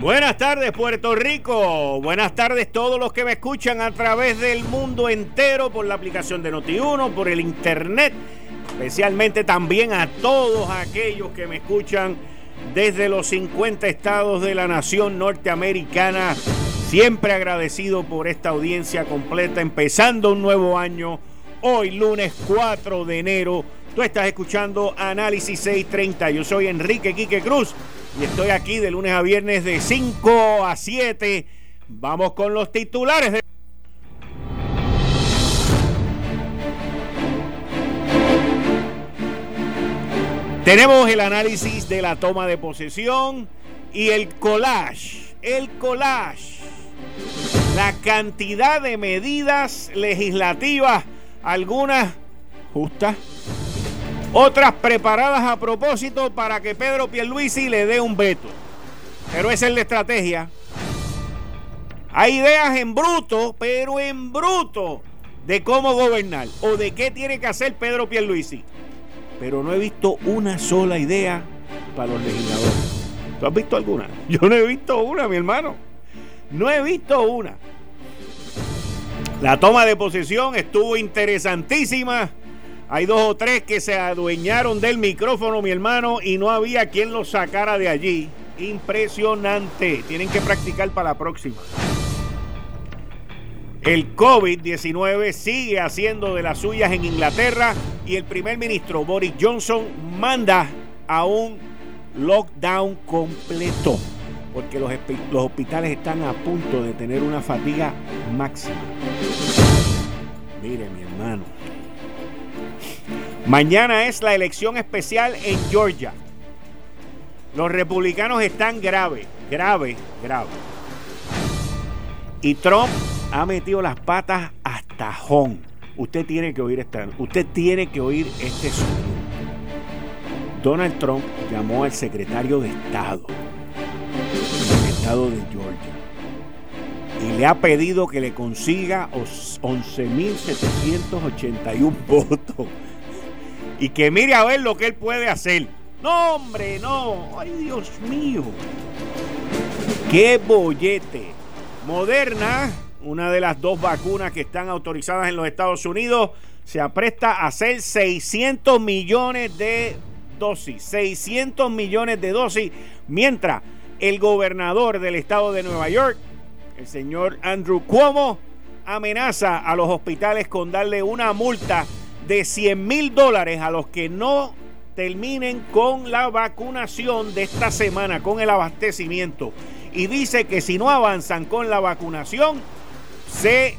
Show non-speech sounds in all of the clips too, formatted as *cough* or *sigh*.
Buenas tardes Puerto Rico, buenas tardes todos los que me escuchan a través del mundo entero por la aplicación de Noti1, por el internet, especialmente también a todos aquellos que me escuchan desde los 50 estados de la nación norteamericana. Siempre agradecido por esta audiencia completa, empezando un nuevo año, hoy lunes 4 de enero. Tú estás escuchando Análisis 630. Yo soy Enrique Quique Cruz y estoy aquí de lunes a viernes de 5 a 7. Vamos con los titulares de... Tenemos el análisis de la toma de posesión y el collage. El collage. La cantidad de medidas legislativas, algunas justas, otras preparadas a propósito para que Pedro Pierluisi le dé un veto. Pero esa es la estrategia. Hay ideas en bruto, pero en bruto, de cómo gobernar o de qué tiene que hacer Pedro Pierluisi. Pero no he visto una sola idea para los legisladores. ¿Tú has visto alguna? *laughs* Yo no he visto una, mi hermano. No he visto una. La toma de posesión estuvo interesantísima hay dos o tres que se adueñaron del micrófono, mi hermano, y no había quien los sacara de allí. Impresionante. Tienen que practicar para la próxima. El COVID-19 sigue haciendo de las suyas en Inglaterra y el primer ministro Boris Johnson manda a un lockdown completo porque los, los hospitales están a punto de tener una fatiga máxima. Mire, mi hermano. Mañana es la elección especial en Georgia. Los republicanos están grave, grave, grave. Y Trump ha metido las patas hasta Hong. Usted tiene que oír esta, usted tiene que oír este sonido. Donald Trump llamó al secretario de Estado del estado de Georgia y le ha pedido que le consiga 11.781 *laughs* votos y que mire a ver lo que él puede hacer. No, hombre, no. Ay, Dios mío. Qué bollete. Moderna, una de las dos vacunas que están autorizadas en los Estados Unidos, se apresta a hacer 600 millones de dosis. 600 millones de dosis. Mientras el gobernador del estado de Nueva York, el señor Andrew Cuomo, amenaza a los hospitales con darle una multa de 100 mil dólares a los que no terminen con la vacunación de esta semana, con el abastecimiento. Y dice que si no avanzan con la vacunación, se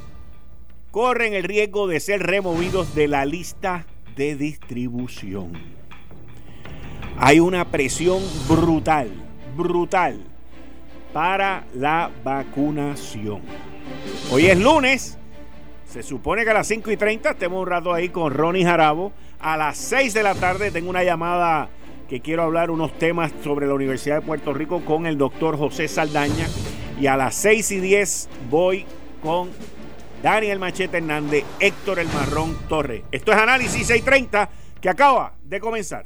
corren el riesgo de ser removidos de la lista de distribución. Hay una presión brutal, brutal para la vacunación. Hoy es lunes se supone que a las 5 y 30 estemos un rato ahí con Ronnie Jarabo. A las 6 de la tarde tengo una llamada que quiero hablar unos temas sobre la Universidad de Puerto Rico con el doctor José Saldaña. Y a las 6 y 10 voy con Daniel Machete Hernández, Héctor El Marrón Torre. Esto es Análisis 630 que acaba de comenzar.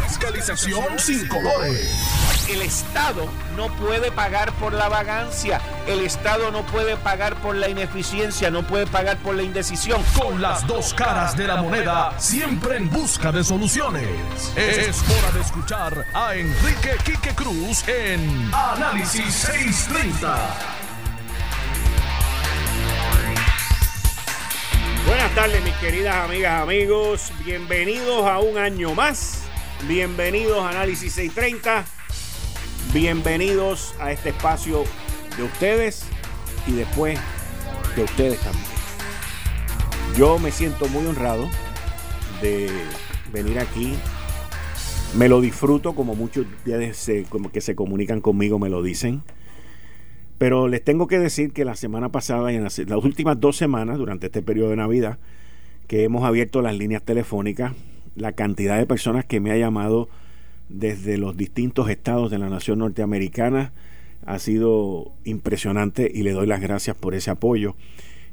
Fiscalización sin colores el Estado no puede pagar por la vagancia, el Estado no puede pagar por la ineficiencia, no puede pagar por la indecisión. Con las dos caras de la moneda, siempre en busca de soluciones. Es hora de escuchar a Enrique Quique Cruz en Análisis 630. Buenas tardes mis queridas amigas, amigos. Bienvenidos a un año más. Bienvenidos a Análisis 630. Bienvenidos a este espacio de ustedes y después de ustedes también. Yo me siento muy honrado de venir aquí. Me lo disfruto, como muchos que se comunican conmigo me lo dicen. Pero les tengo que decir que la semana pasada y en las, las últimas dos semanas, durante este periodo de Navidad, que hemos abierto las líneas telefónicas, la cantidad de personas que me ha llamado desde los distintos estados de la nación norteamericana ha sido impresionante y le doy las gracias por ese apoyo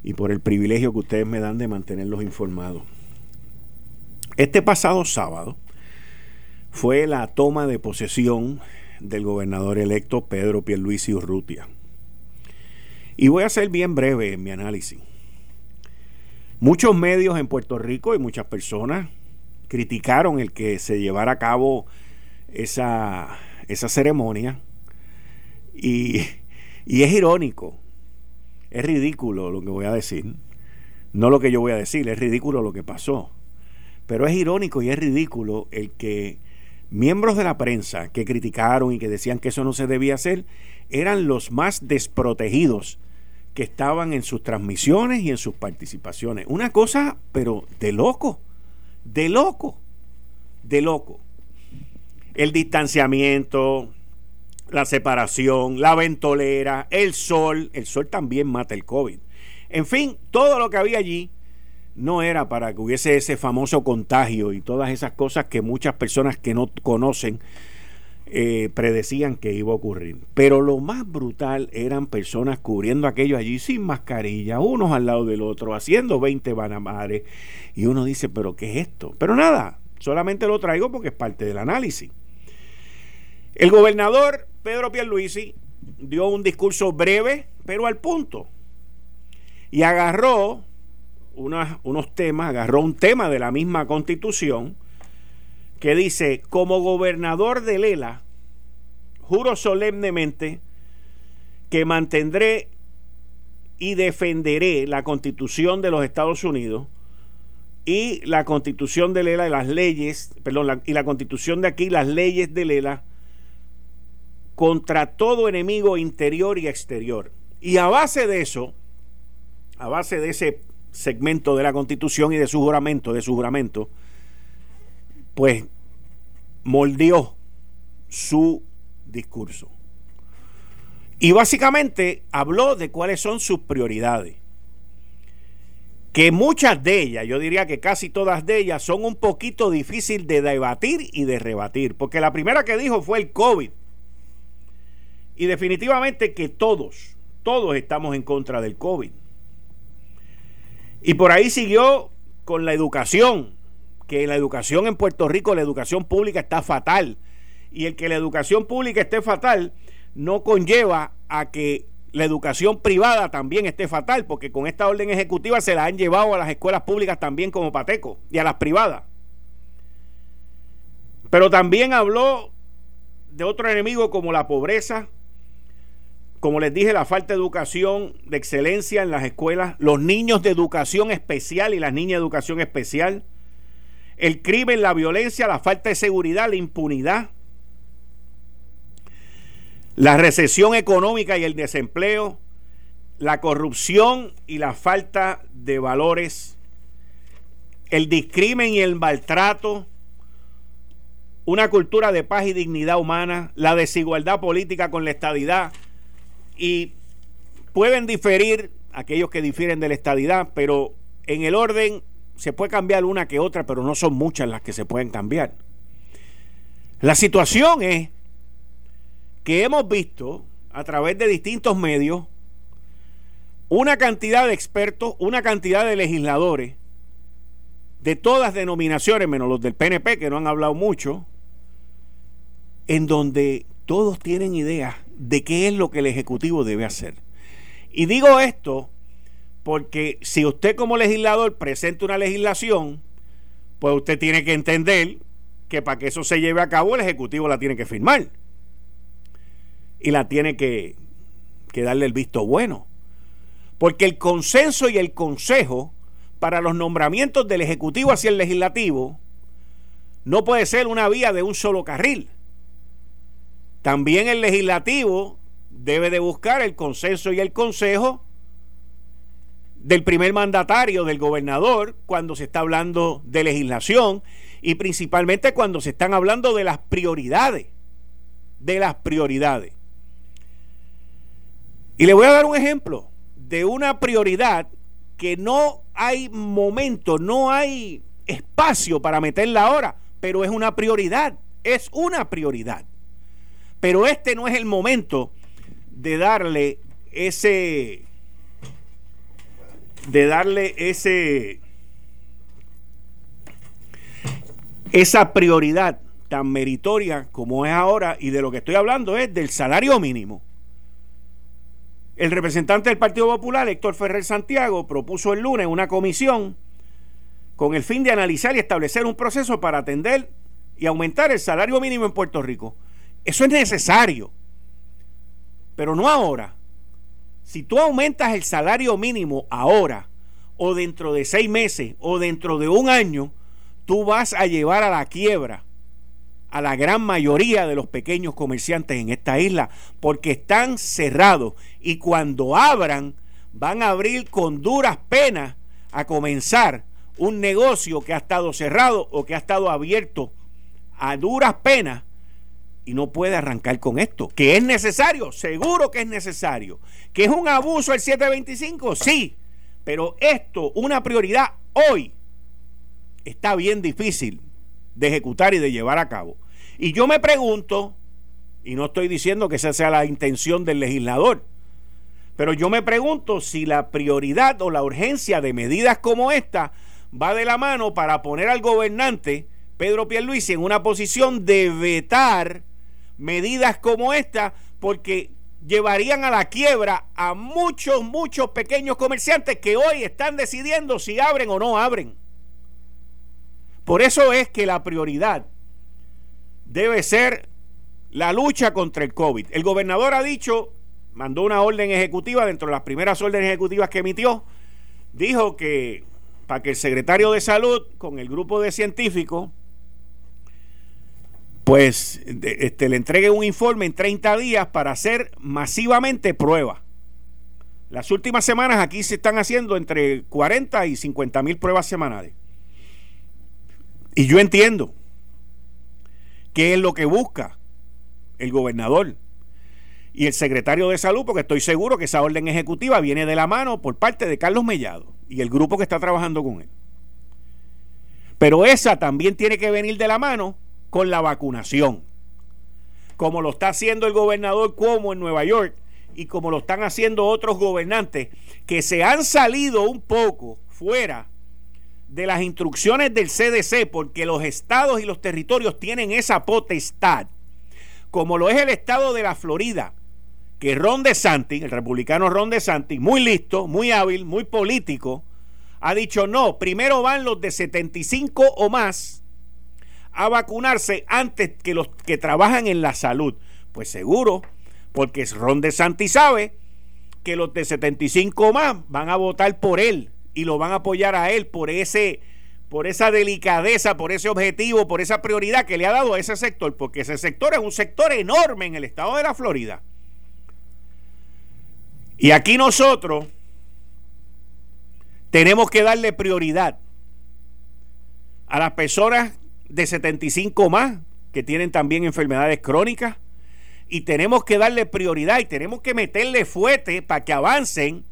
y por el privilegio que ustedes me dan de mantenerlos informados. Este pasado sábado fue la toma de posesión del gobernador electo Pedro Pierluisi Urrutia. Y voy a ser bien breve en mi análisis. Muchos medios en Puerto Rico y muchas personas criticaron el que se llevara a cabo esa, esa ceremonia. Y, y es irónico, es ridículo lo que voy a decir, no lo que yo voy a decir, es ridículo lo que pasó, pero es irónico y es ridículo el que miembros de la prensa que criticaron y que decían que eso no se debía hacer eran los más desprotegidos que estaban en sus transmisiones y en sus participaciones. Una cosa, pero de loco, de loco, de loco. El distanciamiento, la separación, la ventolera, el sol, el sol también mata el COVID. En fin, todo lo que había allí no era para que hubiese ese famoso contagio y todas esas cosas que muchas personas que no conocen eh, predecían que iba a ocurrir. Pero lo más brutal eran personas cubriendo aquello allí sin mascarilla, unos al lado del otro, haciendo 20 banamares. Y uno dice, pero ¿qué es esto? Pero nada, solamente lo traigo porque es parte del análisis. El gobernador Pedro Pierluisi dio un discurso breve, pero al punto. Y agarró unos temas, agarró un tema de la misma constitución que dice, como gobernador de Lela, juro solemnemente que mantendré y defenderé la constitución de los Estados Unidos y la constitución de Lela y las leyes, perdón, y la constitución de aquí, las leyes de Lela, contra todo enemigo interior y exterior. Y a base de eso, a base de ese segmento de la Constitución y de su juramento, de su juramento, pues moldeó su discurso. Y básicamente habló de cuáles son sus prioridades. Que muchas de ellas, yo diría que casi todas de ellas, son un poquito difícil de debatir y de rebatir. Porque la primera que dijo fue el COVID. Y definitivamente que todos, todos estamos en contra del COVID. Y por ahí siguió con la educación, que la educación en Puerto Rico, la educación pública está fatal. Y el que la educación pública esté fatal no conlleva a que la educación privada también esté fatal, porque con esta orden ejecutiva se la han llevado a las escuelas públicas también como pateco y a las privadas. Pero también habló de otro enemigo como la pobreza, como les dije, la falta de educación de excelencia en las escuelas, los niños de educación especial y las niñas de educación especial, el crimen, la violencia, la falta de seguridad, la impunidad, la recesión económica y el desempleo, la corrupción y la falta de valores, el discrimen y el maltrato, una cultura de paz y dignidad humana, la desigualdad política con la estadidad, y pueden diferir aquellos que difieren de la estadidad, pero en el orden se puede cambiar una que otra, pero no son muchas las que se pueden cambiar. La situación es que hemos visto a través de distintos medios una cantidad de expertos, una cantidad de legisladores de todas denominaciones, menos los del PNP que no han hablado mucho, en donde todos tienen ideas de qué es lo que el Ejecutivo debe hacer. Y digo esto porque si usted como legislador presenta una legislación, pues usted tiene que entender que para que eso se lleve a cabo el Ejecutivo la tiene que firmar. Y la tiene que, que darle el visto bueno. Porque el consenso y el consejo para los nombramientos del Ejecutivo hacia el Legislativo no puede ser una vía de un solo carril. También el legislativo debe de buscar el consenso y el consejo del primer mandatario, del gobernador, cuando se está hablando de legislación y principalmente cuando se están hablando de las prioridades, de las prioridades. Y le voy a dar un ejemplo de una prioridad que no hay momento, no hay espacio para meterla ahora, pero es una prioridad es una prioridad. Pero este no es el momento de darle ese de darle ese esa prioridad tan meritoria como es ahora y de lo que estoy hablando es del salario mínimo. El representante del Partido Popular, Héctor Ferrer Santiago, propuso el lunes una comisión con el fin de analizar y establecer un proceso para atender y aumentar el salario mínimo en Puerto Rico. Eso es necesario, pero no ahora. Si tú aumentas el salario mínimo ahora, o dentro de seis meses, o dentro de un año, tú vas a llevar a la quiebra a la gran mayoría de los pequeños comerciantes en esta isla, porque están cerrados. Y cuando abran, van a abrir con duras penas a comenzar un negocio que ha estado cerrado o que ha estado abierto a duras penas y no puede arrancar con esto. ¿Que es necesario? Seguro que es necesario. ¿Que es un abuso el 725? Sí. Pero esto, una prioridad hoy, está bien difícil de ejecutar y de llevar a cabo. Y yo me pregunto, y no estoy diciendo que esa sea la intención del legislador, pero yo me pregunto si la prioridad o la urgencia de medidas como esta va de la mano para poner al gobernante Pedro Pierluisi en una posición de vetar medidas como esta porque llevarían a la quiebra a muchos, muchos pequeños comerciantes que hoy están decidiendo si abren o no abren. Por eso es que la prioridad debe ser la lucha contra el COVID. El gobernador ha dicho, mandó una orden ejecutiva, dentro de las primeras órdenes ejecutivas que emitió, dijo que para que el secretario de salud con el grupo de científicos pues este, le entregue un informe en 30 días para hacer masivamente pruebas. Las últimas semanas aquí se están haciendo entre 40 y 50 mil pruebas semanales. Y yo entiendo qué es lo que busca el gobernador y el secretario de salud, porque estoy seguro que esa orden ejecutiva viene de la mano por parte de Carlos Mellado y el grupo que está trabajando con él. Pero esa también tiene que venir de la mano con la vacunación, como lo está haciendo el gobernador Cuomo en Nueva York y como lo están haciendo otros gobernantes que se han salido un poco fuera de las instrucciones del CDC, porque los estados y los territorios tienen esa potestad, como lo es el estado de la Florida, que Ron DeSantis, el republicano Ron DeSantis, muy listo, muy hábil, muy político, ha dicho no, primero van los de 75 o más a vacunarse antes que los que trabajan en la salud. Pues seguro, porque Ron DeSantis sabe que los de 75 o más van a votar por él y lo van a apoyar a él por ese por esa delicadeza, por ese objetivo, por esa prioridad que le ha dado a ese sector, porque ese sector es un sector enorme en el estado de la Florida. Y aquí nosotros tenemos que darle prioridad a las personas de 75 más que tienen también enfermedades crónicas y tenemos que darle prioridad y tenemos que meterle fuerte para que avancen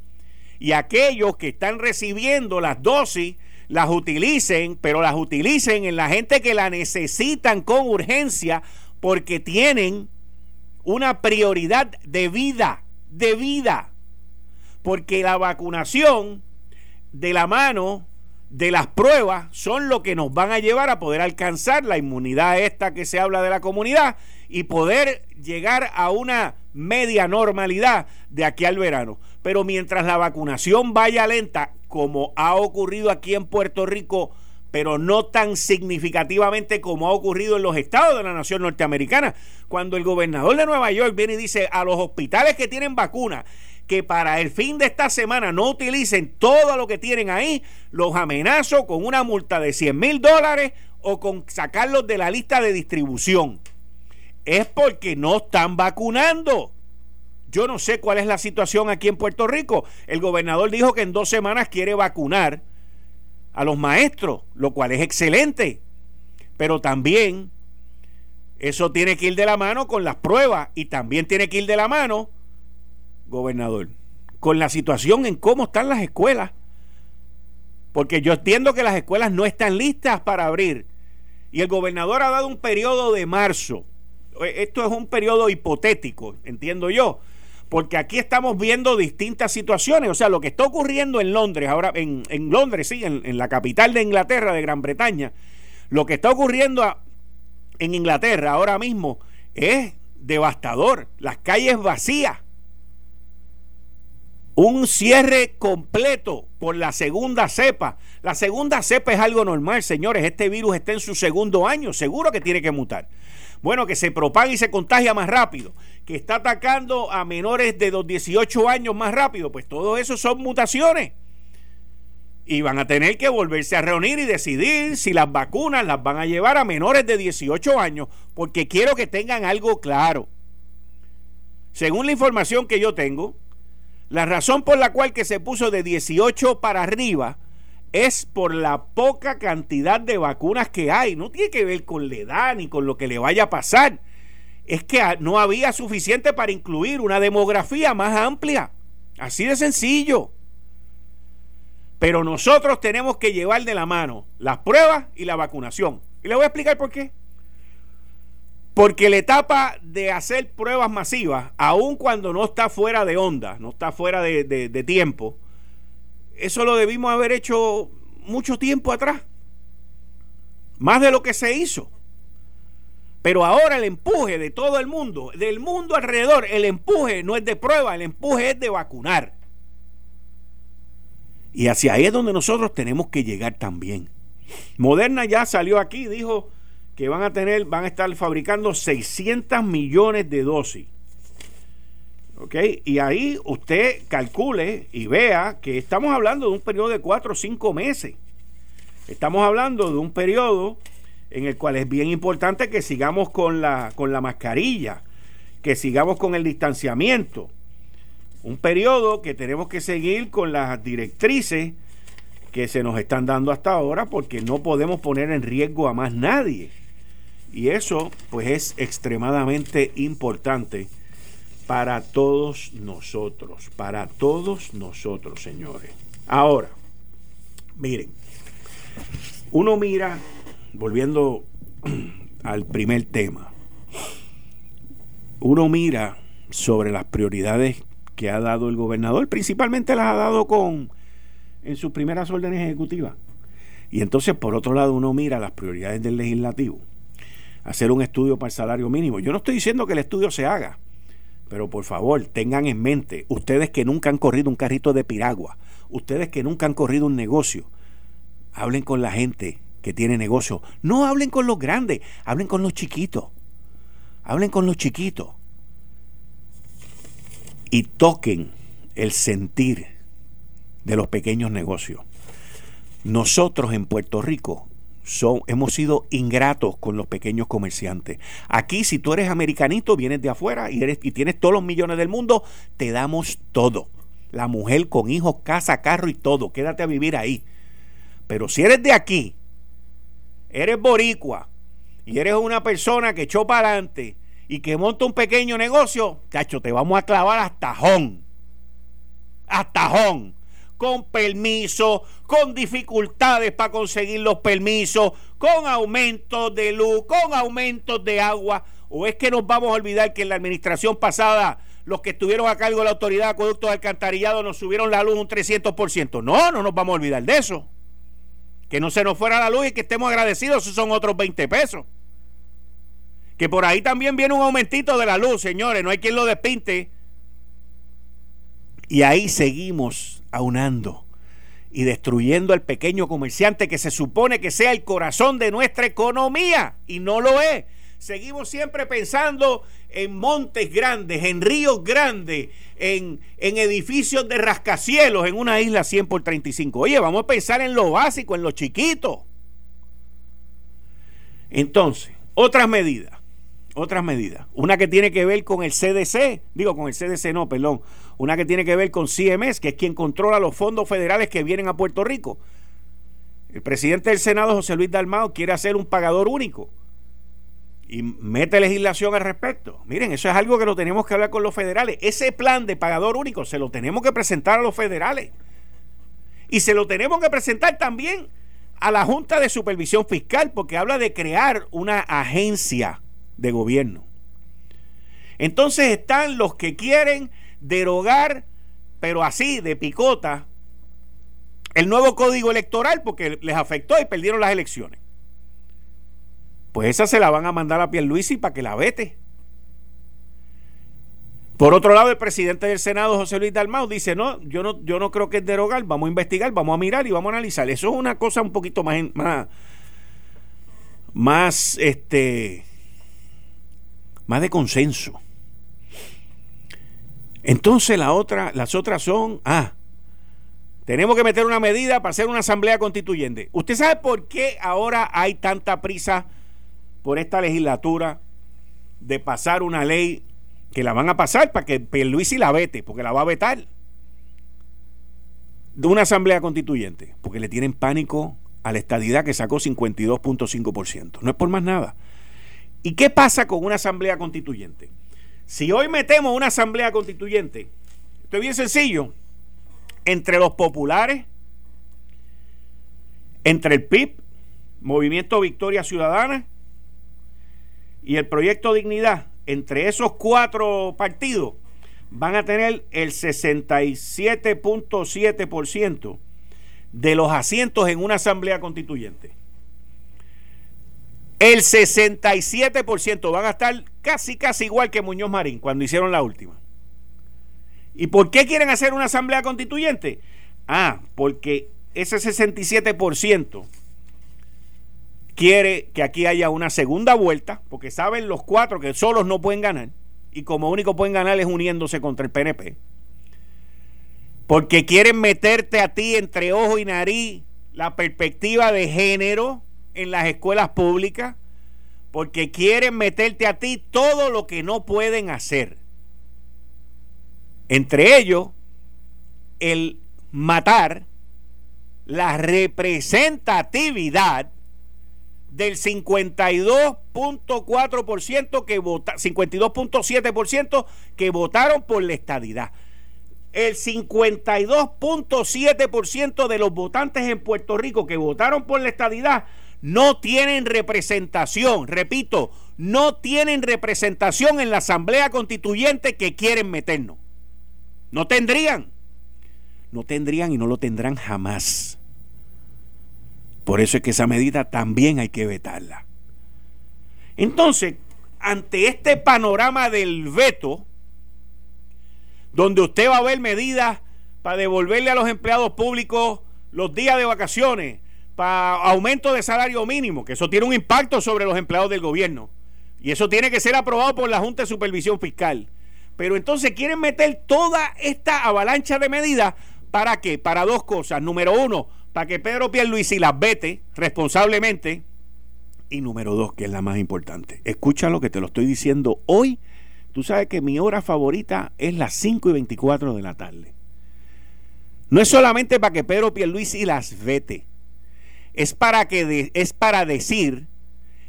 y aquellos que están recibiendo las dosis las utilicen, pero las utilicen en la gente que la necesitan con urgencia porque tienen una prioridad de vida, de vida. Porque la vacunación de la mano de las pruebas son lo que nos van a llevar a poder alcanzar la inmunidad esta que se habla de la comunidad y poder llegar a una media normalidad de aquí al verano. Pero mientras la vacunación vaya lenta, como ha ocurrido aquí en Puerto Rico, pero no tan significativamente como ha ocurrido en los estados de la nación norteamericana, cuando el gobernador de Nueva York viene y dice a los hospitales que tienen vacuna que para el fin de esta semana no utilicen todo lo que tienen ahí, los amenazo con una multa de 100 mil dólares o con sacarlos de la lista de distribución. Es porque no están vacunando. Yo no sé cuál es la situación aquí en Puerto Rico. El gobernador dijo que en dos semanas quiere vacunar a los maestros, lo cual es excelente. Pero también eso tiene que ir de la mano con las pruebas y también tiene que ir de la mano, gobernador, con la situación en cómo están las escuelas. Porque yo entiendo que las escuelas no están listas para abrir Y el gobernador ha dado un periodo de marzo. Eh, esto es un periodo hipotético, entiendo yo, porque aquí estamos viendo distintas situaciones. O sea, lo que está ocurriendo en Londres, ahora en, Londres, sí, en, la capital de Inglaterra, de Gran Bretaña, lo que está ocurriendo en Inglaterra ahora mismo es devastador. Las calles vacías. Un cierre completo por la segunda cepa. La segunda cepa es algo normal, señores. Este virus está en su segundo año. Seguro que tiene que mutar. Bueno, que se propaga y se contagia más rápido, que está atacando a menores de los 18 años más rápido, pues todo eso son mutaciones. Y van a tener que volverse a reunir y decidir si las vacunas las van a llevar a menores de 18 años, porque quiero que tengan algo claro. Según la información que yo tengo, la razón por la cual que se puso de 18 para arriba es por la poca cantidad de vacunas que hay. No tiene que ver con la edad ni con lo que le vaya a pasar. Es que no había suficiente para incluir una demografía más amplia. Así de sencillo. Pero nosotros tenemos que llevar de la mano las pruebas y la vacunación. Y le voy a explicar por qué. Porque la etapa de hacer pruebas masivas, aun cuando no está fuera de onda, no está fuera de, de tiempo, eso lo debimos haber hecho mucho tiempo atrás. Más de lo que se hizo. Pero ahora el empuje de todo el mundo, del mundo alrededor, el empuje no es de prueba, el empuje es de vacunar. Y hacia ahí es donde nosotros tenemos que llegar también. Moderna ya salió aquí dijo que van a tener, van a estar fabricando 600 millones de dosis. ¿Ok? Y ahí usted calcule y vea que estamos hablando de un periodo de cuatro o cinco meses. Estamos hablando de un periodo en el cual es bien importante que sigamos con la, con la mascarilla, que sigamos con el distanciamiento. Un periodo que tenemos que seguir con las directrices que se nos están dando hasta ahora porque no podemos poner en riesgo a más nadie. Y eso pues es extremadamente importante para todos nosotros, para todos nosotros, señores. Ahora, miren, uno mira, volviendo *clears throat* al primer tema, uno mira sobre las prioridades que ha dado el gobernador, principalmente las ha dado con en sus primeras órdenes ejecutivas. Y entonces, por otro lado, uno mira las prioridades del legislativo. Hacer un estudio para el salario mínimo. Yo no estoy diciendo que el estudio se haga. Pero por favor, tengan en mente, ustedes que nunca han corrido un carrito de piragua, ustedes que nunca han corrido un negocio, hablen con la gente que tiene negocio. No hablen con los grandes, hablen con los chiquitos. Hablen con los chiquitos. Y toquen el sentir de los pequeños negocios. Nosotros en Puerto Rico hemos sido ingratos con los pequeños comerciantes. Aquí, si tú eres americanito, vienes de afuera y, eres, y tienes todos los millones del mundo, te damos todo. La mujer con hijos, casa, carro y todo. Quédate a vivir ahí. Pero si eres de aquí, eres boricua y eres una persona que echó para adelante y que monta un pequeño negocio, cacho, te vamos a clavar hasta jón. Hasta jón con permiso, con dificultades para conseguir los permisos, con aumentos de luz, con aumentos de agua. ¿O es que nos vamos a olvidar que en la administración pasada los que estuvieron a cargo de la autoridad de acueductos de alcantarillado nos subieron la luz un 300%? No, no nos vamos a olvidar de eso. Que no se nos fuera la luz y que estemos agradecidos, esos son otros 20 pesos. Que por ahí también viene un aumentito de la luz, señores, no hay quien lo despinte. Y ahí seguimos aunando y destruyendo al pequeño comerciante que se supone que sea el corazón de nuestra economía y no lo es. Seguimos siempre pensando en montes grandes, en ríos grandes, en, en edificios de rascacielos, en una isla 100 por 35. Oye, vamos a pensar en lo básico, en lo chiquito. Entonces, otras medidas otras medidas. Una que tiene que ver con el CDC, digo con el CDC no, perdón. Una que tiene que ver con CMS, que es quien controla los fondos federales que vienen a Puerto Rico. El presidente del Senado, José Luis Dalmao, quiere hacer un pagador único y mete legislación al respecto. Miren, eso es algo que lo tenemos que hablar con los federales. Ese plan de pagador único se lo tenemos que presentar a los federales. Y se lo tenemos que presentar también a la Junta de Supervisión Fiscal porque habla de crear una agencia de gobierno. Entonces están los que quieren derogar, pero así, de picota, el nuevo código electoral porque les afectó y perdieron las elecciones. Pues esa se la van a mandar a Pierluisi para que la vete. Por otro lado, el presidente del Senado, José Luis Dalmau, dice, no, yo no, yo no creo que es derogar, vamos a investigar, vamos a mirar y vamos a analizar. Eso es una cosa un poquito más, más, más, este, más de consenso. Entonces la otra, las otras son, ah, tenemos que meter una medida para hacer una asamblea constituyente. ¿Usted sabe por qué ahora hay tanta prisa por esta legislatura de pasar una ley que la van a pasar para que y la vete, porque la va a vetar de una asamblea constituyente, porque le tienen pánico a la estadidad que sacó 52.5%. No es por más nada. ¿Y qué pasa con una asamblea constituyente? Si hoy metemos una asamblea constituyente, esto es bien sencillo, entre los populares, entre el PIB, Movimiento Victoria Ciudadana y el Proyecto Dignidad, entre esos cuatro partidos, van a tener el 67.7% de los asientos en una asamblea constituyente. El 67% van a estar casi, casi igual que Muñoz Marín cuando hicieron la última. ¿Y por qué quieren hacer una asamblea constituyente? Ah, porque ese 67% quiere que aquí haya una segunda vuelta, porque saben los cuatro que solos no pueden ganar, y como único pueden ganar es uniéndose contra el PNP. Porque quieren meterte a ti entre ojo y nariz la perspectiva de género en las escuelas públicas porque quieren meterte a ti todo lo que no pueden hacer. Entre ellos, el matar la representatividad del 52.4% que vota, 52.7% que votaron por la estadidad. El 52.7% de los votantes en Puerto Rico que votaron por la estadidad no tienen representación, repito, no tienen representación en la Asamblea Constituyente que quieren meternos. No tendrían. No tendrían y no lo tendrán jamás. Por eso es que esa medida también hay que vetarla. Entonces, ante este panorama del veto, donde usted va a ver medidas para devolverle a los empleados públicos los días de vacaciones, para aumento de salario mínimo, que eso tiene un impacto sobre los empleados del gobierno. Y eso tiene que ser aprobado por la Junta de Supervisión Fiscal. Pero entonces quieren meter toda esta avalancha de medidas para qué? Para dos cosas. Número uno, para que Pedro Pierluisi las vete responsablemente. Y número dos, que es la más importante. Escucha lo que te lo estoy diciendo hoy. Tú sabes que mi hora favorita es las 5 y 24 de la tarde. No es solamente para que Pedro Pierluisi las vete es para, que es para decir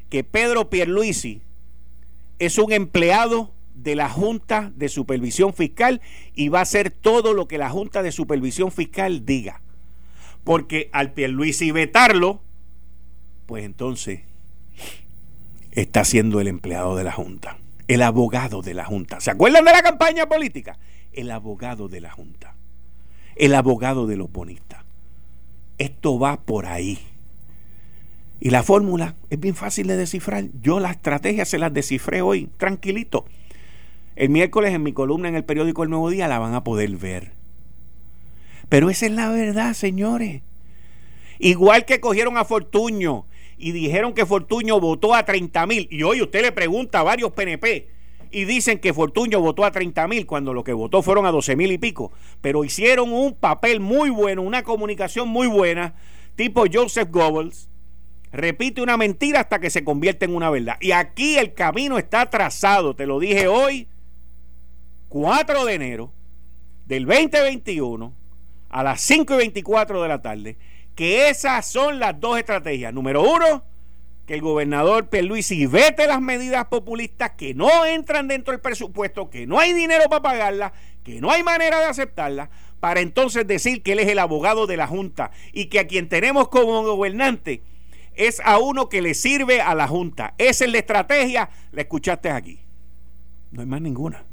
que Pedro Pierluisi es un empleado de la Junta de Supervisión Fiscal y va a hacer todo lo que la Junta de Supervisión Fiscal diga. Porque al Pierluisi vetarlo, pues entonces está siendo el empleado de la Junta, el abogado de la Junta. ¿Se acuerdan de la campaña política? El abogado de la Junta, el abogado de los bonistas. Esto va por ahí. Y la fórmula es bien fácil de descifrar. Yo la estrategia se las descifré hoy, tranquilito. El miércoles en mi columna en el periódico El Nuevo Día la van a poder ver. Pero esa es la verdad, señores. Igual que cogieron a Fortuño y dijeron que Fortuño votó a 30 mil. Y hoy usted le pregunta a varios PNP y dicen que Fortuño votó a 30 mil cuando lo que votó fueron a 12 mil y pico. Pero hicieron un papel muy bueno, una comunicación muy buena, tipo Joseph Goebbels repite una mentira hasta que se convierte en una verdad. Y aquí el camino está trazado, te lo dije hoy, 4 de enero del 2021 a las 5 y 24 de la tarde, que esas son las dos estrategias. Número uno, que el gobernador Pierluisi vete las medidas populistas que no entran dentro del presupuesto, que no hay dinero para pagarlas, que no hay manera de aceptarlas, para entonces decir que él es el abogado de la Junta y que a quien tenemos como gobernante es a uno que le sirve a la Junta. Esa es la estrategia, la escuchaste aquí. No hay más ninguna.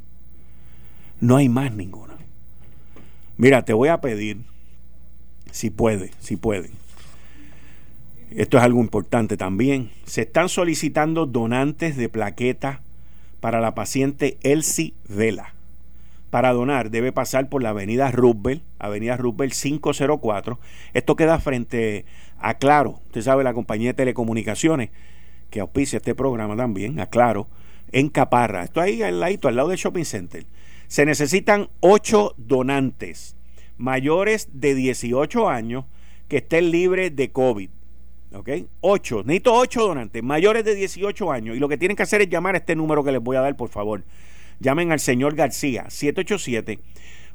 No hay más ninguna. Mira, te voy a pedir, si puede, si pueden. Esto es algo importante también. Se están solicitando donantes de plaquetas para la paciente Elsie Vela. Para donar debe pasar por la avenida Roosevelt, avenida Roosevelt 504. Esto queda frente a Claro, usted sabe la compañía de telecomunicaciones que auspicia este programa también, a Claro, en Caparra. Esto ahí al ladito, al lado del shopping center. Se necesitan ocho donantes mayores de 18 años que estén libres de COVID. ¿Ok? Ocho. Necesito ocho donantes mayores de 18 años. Y lo que tienen que hacer es llamar a este número que les voy a dar, por favor. Llamen al señor García, 787.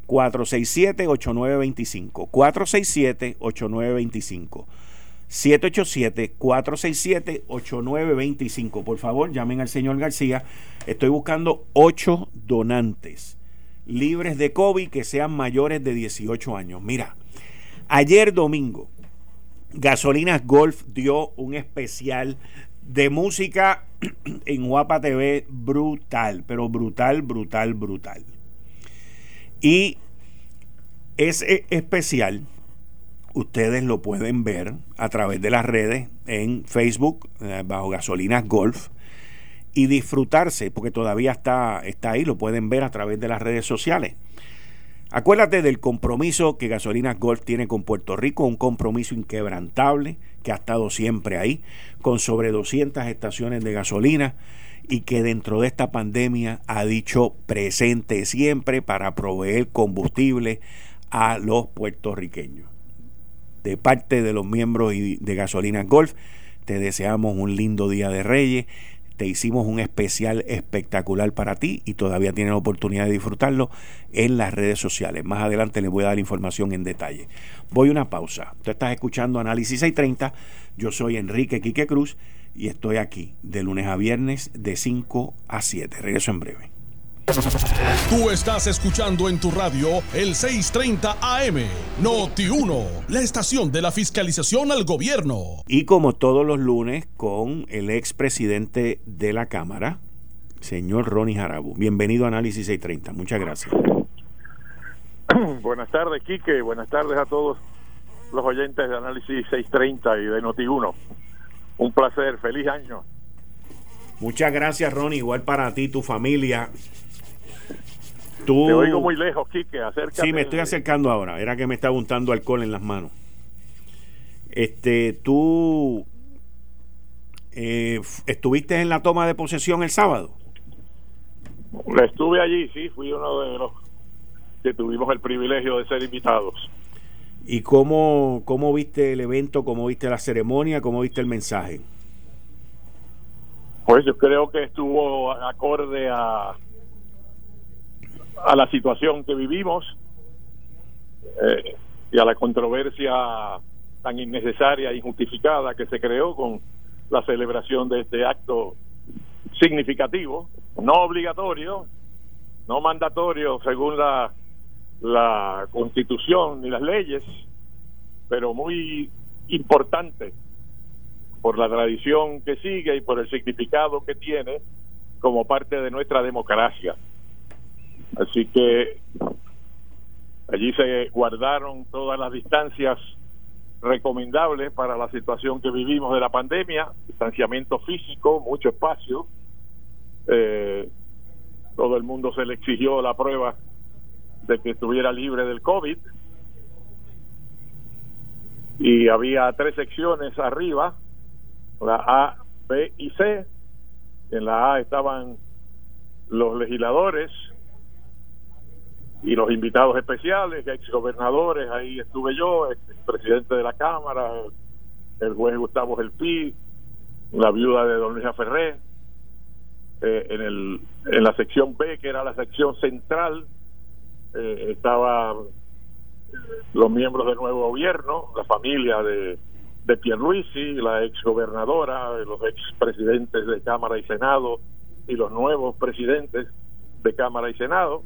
467-8925. 467-8925. 787-467-8925. Por favor, llamen al señor García. Estoy buscando ocho donantes libres de COVID que sean mayores de 18 años. Mira, ayer domingo, Gasolinas Golf dio un especial de música *clears throat* en Guapa TV brutal, pero brutal, brutal, brutal. Y ese especial ustedes lo pueden ver a través de las redes en Facebook eh, bajo Gasolinas Golf y disfrutarse, porque todavía está, está ahí, lo pueden ver a través de las redes sociales. Acuérdate del compromiso que Gasolinas Golf tiene con Puerto Rico, un compromiso inquebrantable que ha estado siempre ahí, con sobre 200 estaciones de gasolina y que dentro de esta pandemia ha dicho presente siempre para proveer combustible a los puertorriqueños. De parte de los miembros de Gasolinas Golf, te deseamos un lindo día de Reyes te hicimos un especial espectacular para ti y todavía tienes la oportunidad de disfrutarlo en las redes sociales. Más adelante les voy a dar información en detalle. Voy a una pausa. Tú estás escuchando Análisis 630. Yo soy Enrique Quique Cruz y estoy aquí de lunes a viernes de 5 a 7. Regreso en breve. Tú estás escuchando en tu radio el 630 AM, Noti 1, la estación de la fiscalización al gobierno. Y como todos los lunes, con el expresidente de la Cámara, señor Ronnie Jarabu. Bienvenido a Análisis 630. Muchas gracias. *clears throat* Buenas tardes, Quique. Buenas tardes a todos los oyentes de Análisis 630 y de Noti 1. Un placer. Feliz año. Muchas gracias, Ronnie. Igual para ti, tu familia te oigo muy lejos, Quique, acércate. Sí, me estoy acercando ahora. Era que me estaba untando alcohol en las manos. Este, tú eh, estuviste en la toma de posesión el sábado. Estuve allí, sí, fui uno de los que tuvimos el privilegio de ser invitados. ¿Y cómo, cómo viste el evento, cómo viste la ceremonia, cómo viste el mensaje? Pues yo creo que estuvo acorde a a la situación que vivimos eh, y a la controversia tan innecesaria e injustificada que se creó con la celebración de este acto significativo, no obligatorio, no mandatorio según la, la constitución ni las leyes, pero muy importante por la tradición que sigue y por el significado que tiene como parte de nuestra democracia. Así que allí se guardaron todas las distancias recomendables para la situación que vivimos de la pandemia, distanciamiento físico, mucho espacio. Eh, todo el mundo se le exigió la prueba de que estuviera libre del COVID. Y había tres secciones arriba, la A, B y C. En la A estaban los legisladores, y los invitados especiales, ex gobernadores, ahí estuve yo, el presidente de la Cámara, el juez Gustavo Gelpi, la viuda de don Luis Ferré, eh, en, el, en la sección B, que era la sección central, eh, estaban los miembros del nuevo gobierno, la familia de, de Pierluisi, la ex gobernadora, los ex presidentes de Cámara y Senado y los nuevos presidentes de Cámara y Senado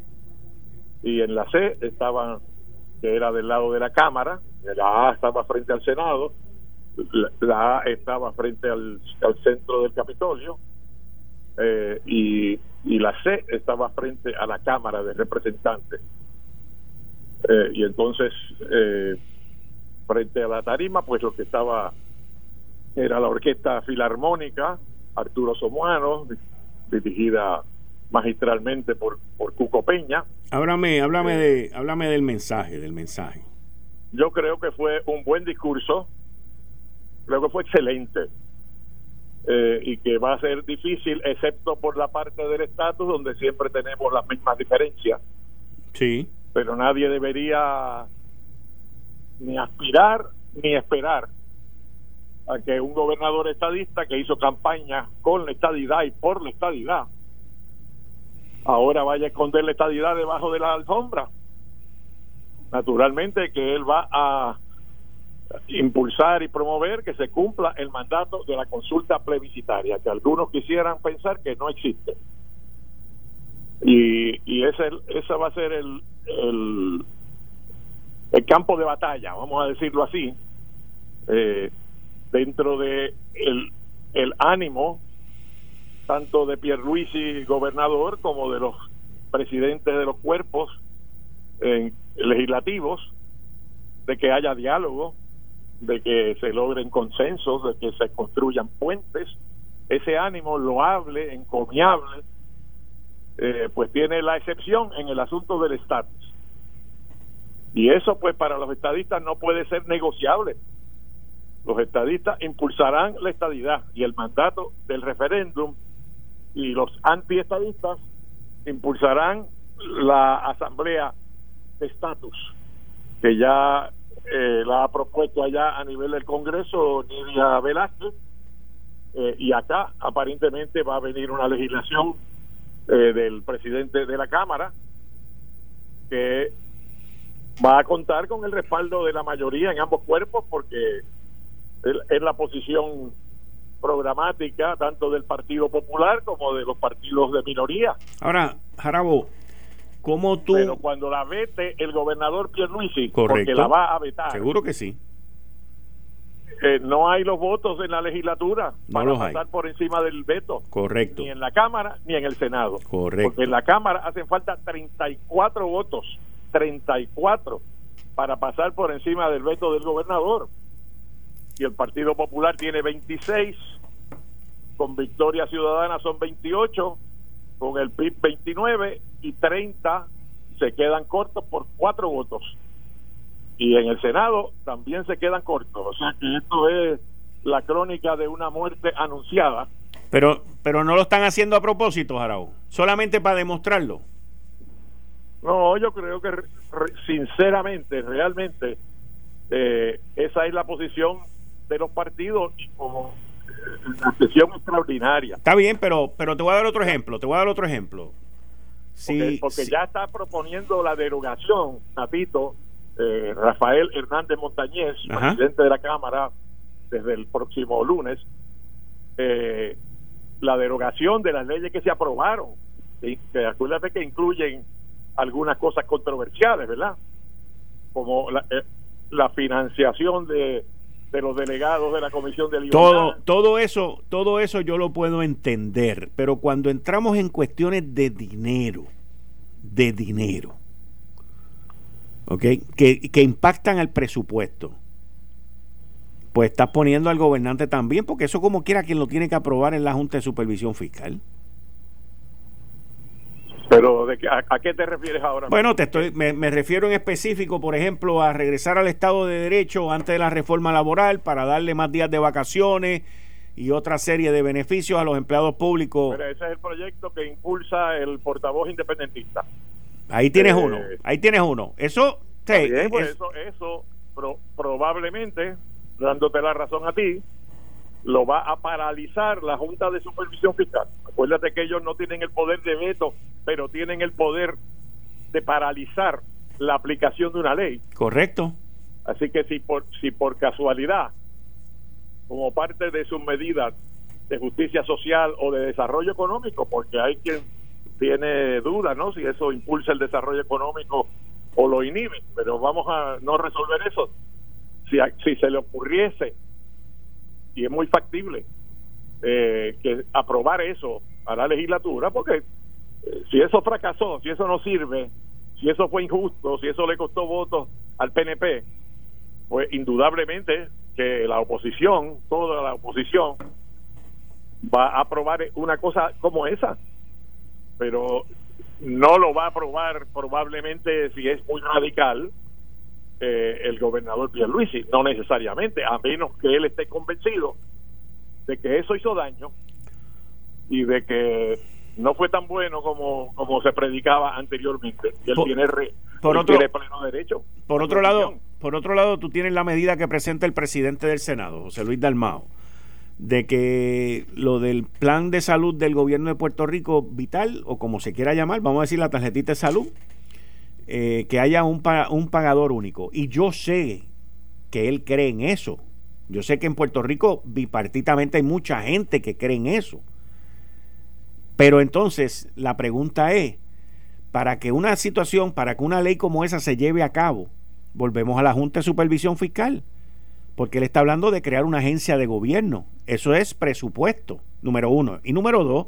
y en la C estaban que era del lado de la Cámara, la A estaba frente al Senado, la, A estaba frente al, centro del Capitolio eh, y, y, la C estaba frente a la Cámara de Representantes. Eh, y entonces, eh, frente a la tarima, pues lo que estaba era la Orquesta Filarmónica, Arturo Somuano, dirigida magistralmente por, por Cuco Peña. Háblame, háblame, de, háblame del mensaje, del mensaje. Yo creo que fue un buen discurso, creo que fue excelente eh, y que va a ser difícil, excepto por la parte del estatus donde siempre tenemos las mismas diferencias. Sí. Pero nadie debería ni aspirar ni esperar a que un gobernador estadista que hizo campaña con la estadidad y por la estadidad ahora vaya a esconder la estadidad debajo de la alfombra. Naturalmente que él va a impulsar y promover que se cumpla el mandato de la consulta plebiscitaria, que algunos quisieran pensar que no existe. Y, y ese, va a ser el, el, el campo de batalla, vamos a decirlo así, eh, dentro de el ánimo tanto de Pierluisi gobernador como de los presidentes de los cuerpos legislativos de que haya diálogo de que se logren consensos de que se construyan puentes. Ese ánimo loable encomiable eh, pues tiene la excepción en el asunto del estatus. Y eso pues para los estadistas no puede ser negociable. Los estadistas impulsarán la estadidad y el mandato del referéndum y los antiestadistas impulsarán la asamblea de estatus que ya eh, la ha propuesto allá a nivel del Congreso Nidia Velázquez eh, y acá aparentemente va a venir una legislación eh, del presidente de la Cámara que va a contar con el respaldo de la mayoría en ambos cuerpos porque es la posición programática tanto del Partido Popular como de los partidos de minoría. Ahora, Jarabo, ¿cómo tú...? Pero cuando la vete el gobernador Pierluisi, Correcto. porque la va a vetar. Seguro que sí. Eh, no hay los votos en la legislatura para pasar por encima del veto. Correcto. Ni en la Cámara ni en el Senado. Correcto. Porque en la Cámara hacen falta 34 votos. 34 para pasar por encima del veto del gobernador y el Partido Popular tiene 26, con Victoria Ciudadana son 28, con el PIB 29 y 30 se quedan cortos por cuatro votos. Y en el Senado también se quedan cortos. O sea que esto es la crónica de una muerte anunciada. Pero, pero no lo están haciendo a propósito, Jarao, solamente para demostrarlo. No, yo creo que sinceramente, realmente, eh, esa es la posición de los partidos y como una sesión extraordinaria. Está bien, pero, pero te voy a dar otro ejemplo, te voy a dar otro ejemplo. Sí, porque, ya está proponiendo la derogación, Natito, eh, Rafael Hernández Montañez, presidente de la Cámara, desde el próximo lunes, eh, la derogación de las leyes que se aprobaron, que acuérdate que incluyen algunas cosas controversiales, ¿verdad? Como la, eh, la financiación de de los delegados de la Comisión de Libertad. Todo, todo eso, todo eso yo lo puedo entender, pero cuando entramos en cuestiones de dinero, de dinero, ¿ok? Que, que impactan al presupuesto, pues estás poniendo al gobernante también, porque eso como quiera quien lo tiene que aprobar en la Junta de Supervisión Fiscal. Pero ¿de a, qué te refieres ahora? Bueno, te estoy, me, refiero en específico, por ejemplo, a regresar al Estado de Derecho antes de la reforma laboral para darle más días de vacaciones y otra serie de beneficios a los empleados públicos. Pero ese es el proyecto que impulsa el portavoz independentista. Ahí tienes uno, eh, ahí tienes uno. Eso, pues eso, eso probablemente, dándote la razón a ti, lo va a paralizar la Junta de Supervisión Fiscal. Acuérdate que ellos no tienen el poder de veto, pero tienen el poder de paralizar la aplicación de una ley. Correcto. Así que si por, si por casualidad, como parte de sus medidas de justicia social o de desarrollo económico, porque hay quien tiene duda, ¿no? Si eso impulsa el desarrollo económico o lo inhibe, pero vamos a no resolver eso. Si, si se le ocurriese, y es muy factible, eh, que aprobar eso a la legislatura, porque si eso fracasó, si eso no sirve, si eso fue injusto, si eso le costó votos al PNP, pues indudablemente que la oposición, toda la oposición, va a aprobar una cosa como esa. Pero no lo va a aprobar probablemente si es muy radical eh, el gobernador Pierluisi, no necesariamente, a menos que él esté convencido de que eso hizo daño y de que no fue tan bueno como, como se predicaba anteriormente. Y él tiene, por otro, pleno derecho. Por otro lado, por otro lado, tú tienes la medida que presenta el presidente del Senado, José Luis Dalmao, de que lo del plan de salud del gobierno de Puerto Rico vital o como se quiera llamar, vamos a decir la tarjetita de salud, eh, que haya un, un pagador único. Y yo sé que él cree en eso. Yo sé que en Puerto Rico bipartitamente hay mucha gente que cree en eso pero entonces la pregunta es, para que una situación, para que una ley como esa se lleve a cabo, volvemos a la Junta de Supervisión Fiscal, porque él está hablando de crear una agencia de gobierno. Eso es presupuesto, número uno. Y número dos...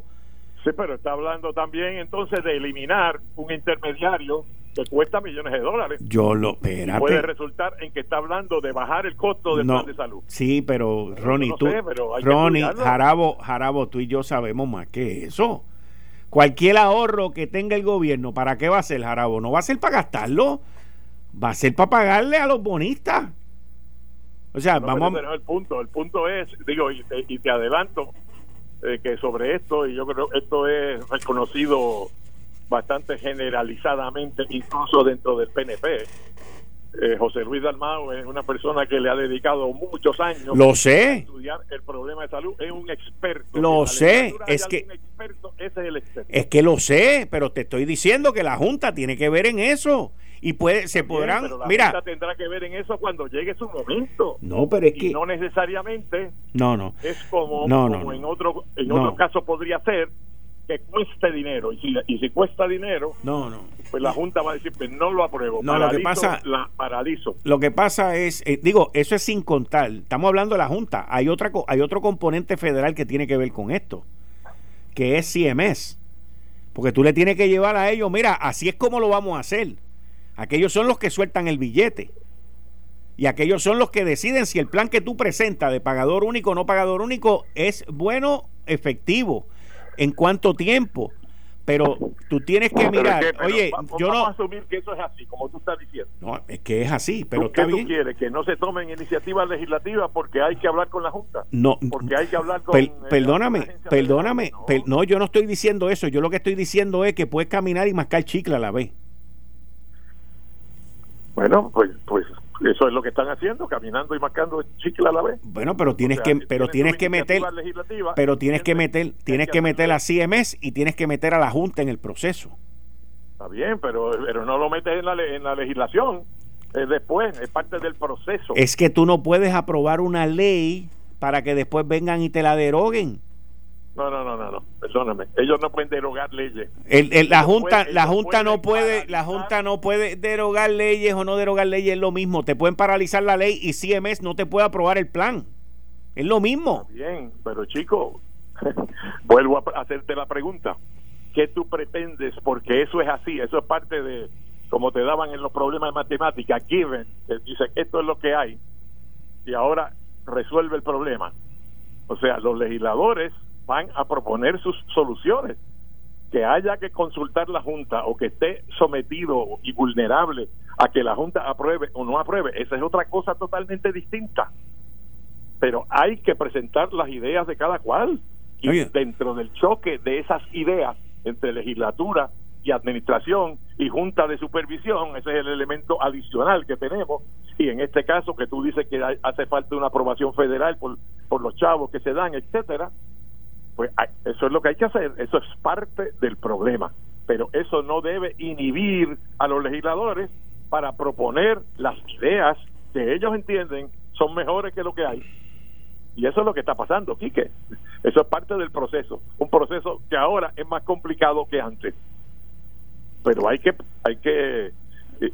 Sí, pero está hablando también entonces de eliminar un intermediario que cuesta millones de dólares. Yo lo, espérate. Puede resultar en que está hablando de bajar el costo del plan de salud. Sí, pero Ronnie, tú, Ronnie, Jarabo, Jarabo, tú y yo sabemos más que eso. Cualquier ahorro que tenga el gobierno, ¿para qué va a ser, Jarabo? No va a ser para gastarlo, va a ser para pagarle a los bonistas. O sea, vamos a... el punto, el punto es, digo, y te, adelanto, eh, que sobre esto, y yo creo esto es reconocido bastante generalizadamente, incluso dentro del PNP. Eh, José Luis Dalmao es una persona que le ha dedicado muchos años lo sé. a estudiar el problema de salud, es un experto. Lo sé, es que ese es, el experto. es que lo sé, pero te estoy diciendo que la Junta tiene que ver en eso y puede se podrán la mira Junta tendrá que ver en eso cuando llegue su momento no pero es que no necesariamente no no es como, como en otro en otro caso podría ser que cueste dinero. Y si, y si cuesta dinero, no, no. pues la Junta va a decir, pues no lo apruebo. No, lo que pasa, la paralizo. Lo que pasa es, eh, digo, eso es sin contar. Estamos hablando de la Junta. Hay, otra, hay otro componente federal que tiene que ver con esto, que es CMS. Porque tú le tienes que llevar a ellos, mira, así es como lo vamos a hacer. Aquellos son los que sueltan el billete. Y aquellos son los que deciden si el plan que tú presentas de pagador único o no pagador único es bueno, efectivo en cuánto tiempo. Pero tú tienes que mirar, oye, yo no... asumir que eso es así, como tú estás diciendo. No, es que es así, pero ¿Qué tú quieres? Que no se tomen iniciativas legislativas porque hay que hablar con la Junta. No, porque hay que hablar con... Eh, perdóname, perdóname, no. yo no estoy diciendo eso, yo lo que estoy diciendo es que puedes caminar y mascar chicle a la vez. Bueno, pues, pues eso es lo que están haciendo, caminando y marcando chicle a la vez. Bueno, pero tienes que pero tienes que meter pero tienes que meter tienes que meter a CMS y tienes que meter a la Junta en el proceso. Está bien, pero pero no lo metes en la, en la legislación. Es después, es parte del proceso. Es que tú no puedes aprobar una ley para que después vengan y te la deroguen. No, no, no, no, no, perdóname. Ellos no pueden derogar leyes. la junta, la junta no puede, la junta no puede derogar leyes o no derogar leyes es lo mismo. Te pueden paralizar la ley y CMS no te puede aprobar el plan. Es lo mismo. bien, pero chico, *laughs* vuelvo a hacerte la pregunta. ¿Qué tú pretendes? Porque eso es así, eso es parte de como te daban en los problemas de matemática, given, dice esto es lo que hay y ahora resuelve el problema. O sea, los legisladores van a proponer sus soluciones. Que haya que consultar la Junta o que esté sometido y vulnerable a que la Junta apruebe o no apruebe, esa es otra cosa totalmente distinta. Pero hay que presentar las ideas de cada cual. Y dentro del choque de esas ideas entre legislatura y administración y junta de supervisión, ese es el elemento adicional que tenemos. Y en este caso, que tú dices que hace falta una aprobación federal por, por los chavos que se dan, etcétera, pues eso es lo que hay que hacer, eso es parte del problema, pero eso no debe inhibir a los legisladores para proponer las ideas que ellos entienden son mejores que lo que hay. Y eso es lo que está pasando, Quique. Eso es parte del proceso, un proceso que ahora es más complicado que antes. Pero hay que hay que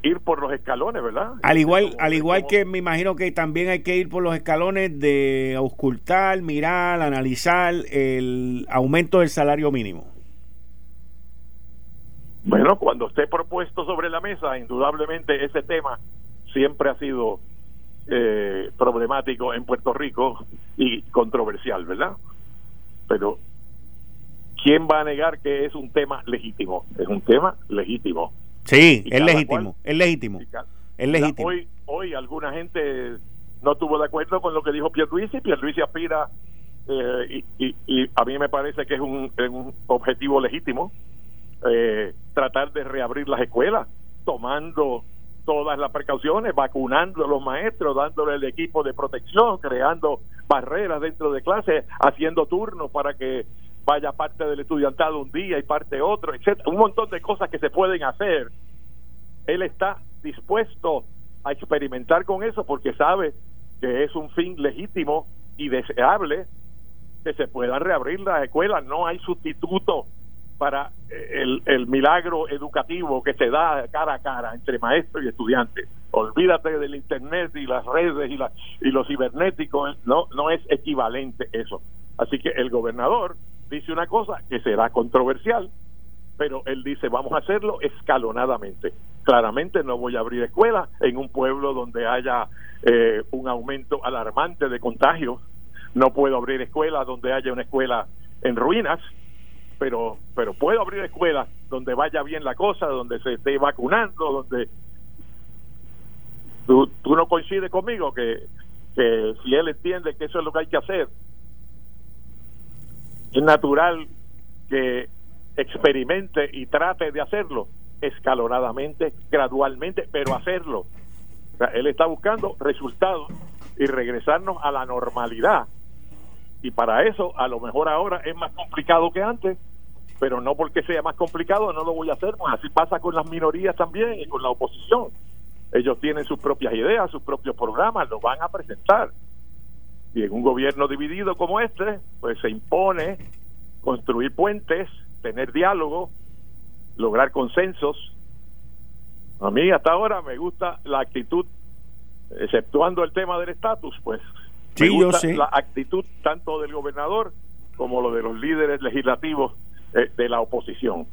ir por los escalones, ¿verdad? Al igual, al igual que me imagino que también hay que ir por los escalones de auscultar, mirar, analizar el aumento del salario mínimo. Bueno, cuando esté propuesto sobre la mesa, indudablemente ese tema siempre ha sido eh, problemático en Puerto Rico y controversial, ¿verdad? Pero ¿quién va a negar que es un tema legítimo? Es un tema legítimo. Sí, es legítimo, es legítimo, es legítimo. Hoy, hoy alguna gente no estuvo de acuerdo con lo que dijo Pierluisi, Pierluisi aspira eh, y, y, a mí me parece que es un, un objetivo legítimo eh, tratar de reabrir las escuelas, tomando todas las precauciones, vacunando a los maestros, dándole el equipo de protección, creando barreras dentro de clases, haciendo turnos para que vaya parte del estudiantado un día y parte otro, etcétera, un montón de cosas que se pueden hacer. Él está dispuesto a experimentar con eso porque sabe que es un fin legítimo y deseable que se puedan reabrir las escuelas, no hay sustituto para el, el, milagro educativo que se da cara a cara entre maestro y estudiante. Olvídate del internet y las redes y, la, y los cibernéticos, no, no es equivalente eso. Así que el gobernador dice una cosa que será controversial, pero él dice vamos a hacerlo escalonadamente. Claramente no voy a abrir escuelas en un pueblo donde haya eh, un aumento alarmante de contagios. No puedo abrir escuelas donde haya una escuela en ruinas pero pero puedo abrir escuelas donde vaya bien la cosa, donde se esté vacunando, donde tú, tú no coincides conmigo que, que si él entiende que eso es lo que hay que hacer, es natural que experimente y trate de hacerlo escalonadamente, gradualmente, pero hacerlo. él está buscando resultados y regresarnos a la normalidad. Y para eso, a lo mejor ahora es más complicado que antes, pero no porque sea más complicado no lo voy a hacer, pues así pasa con las minorías también y con la oposición. Ellos tienen sus propias ideas, sus propios programas, los van a presentar. Y en un gobierno dividido como este, pues se impone construir puentes, tener diálogo, lograr consensos. A mí hasta ahora me gusta la actitud, exceptuando el tema del estatus, pues me gusta la actitud tanto del gobernador como lo de los líderes legislativos eh, de la oposición.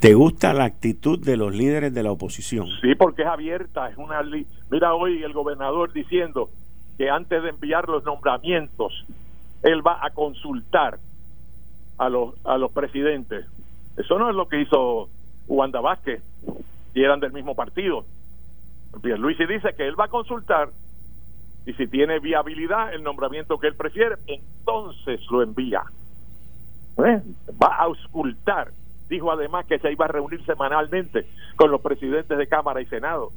¿Te gusta la actitud de los líderes de la oposición? Sí, porque es abierta, es una mira hoy el gobernador diciendo que antes de enviar los nombramientos él va a consultar a los a los presidentes. Eso no es lo que hizo Wanda Vázquez y eran del mismo partido. Luis dice que él va a consultar y si tiene viabilidad el nombramiento que él prefiere, entonces lo envía. ¿Eh? Va a auscultar. Dijo además que se iba a reunir semanalmente con los presidentes de Cámara y Senado,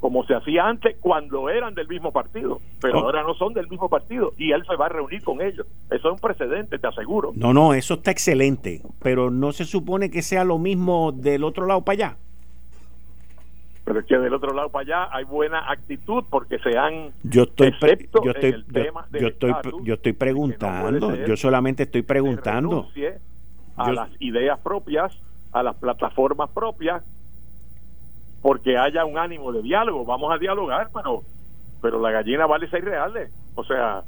como se hacía antes cuando eran del mismo partido, pero oh. ahora no son del mismo partido y él se va a reunir con ellos. Eso es un precedente, te aseguro. No, no, eso está excelente, pero no se supone que sea lo mismo del otro lado para allá pero es que del otro lado para allá hay buena actitud porque se han yo estoy yo estoy yo, estoy yo estoy preguntando yo solamente estoy preguntando a las ideas propias a las plataformas propias porque haya un ánimo de diálogo vamos a dialogar pero pero la gallina vale seis reales o sea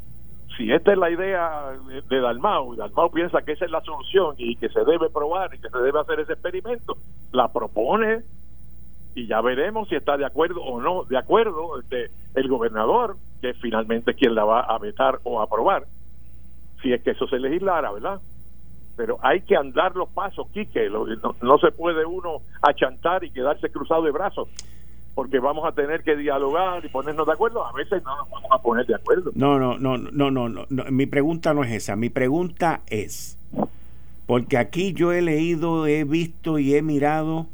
si esta es la idea de Dalmau y Dalmau piensa que esa es la solución y que se debe probar y que se debe hacer ese experimento la propone y ya veremos si está de acuerdo o no de acuerdo este, el gobernador, que es finalmente quien la va a vetar o aprobar, si es que eso se legislara, ¿verdad? Pero hay que andar los pasos, Quique, no, se puede uno achantar y quedarse cruzado de brazos porque vamos a tener que dialogar y ponernos de acuerdo, a veces no nos vamos a poner de acuerdo. No, no, no, no, no, no, mi pregunta no es esa, mi pregunta es, porque aquí yo he leído, he visto y he mirado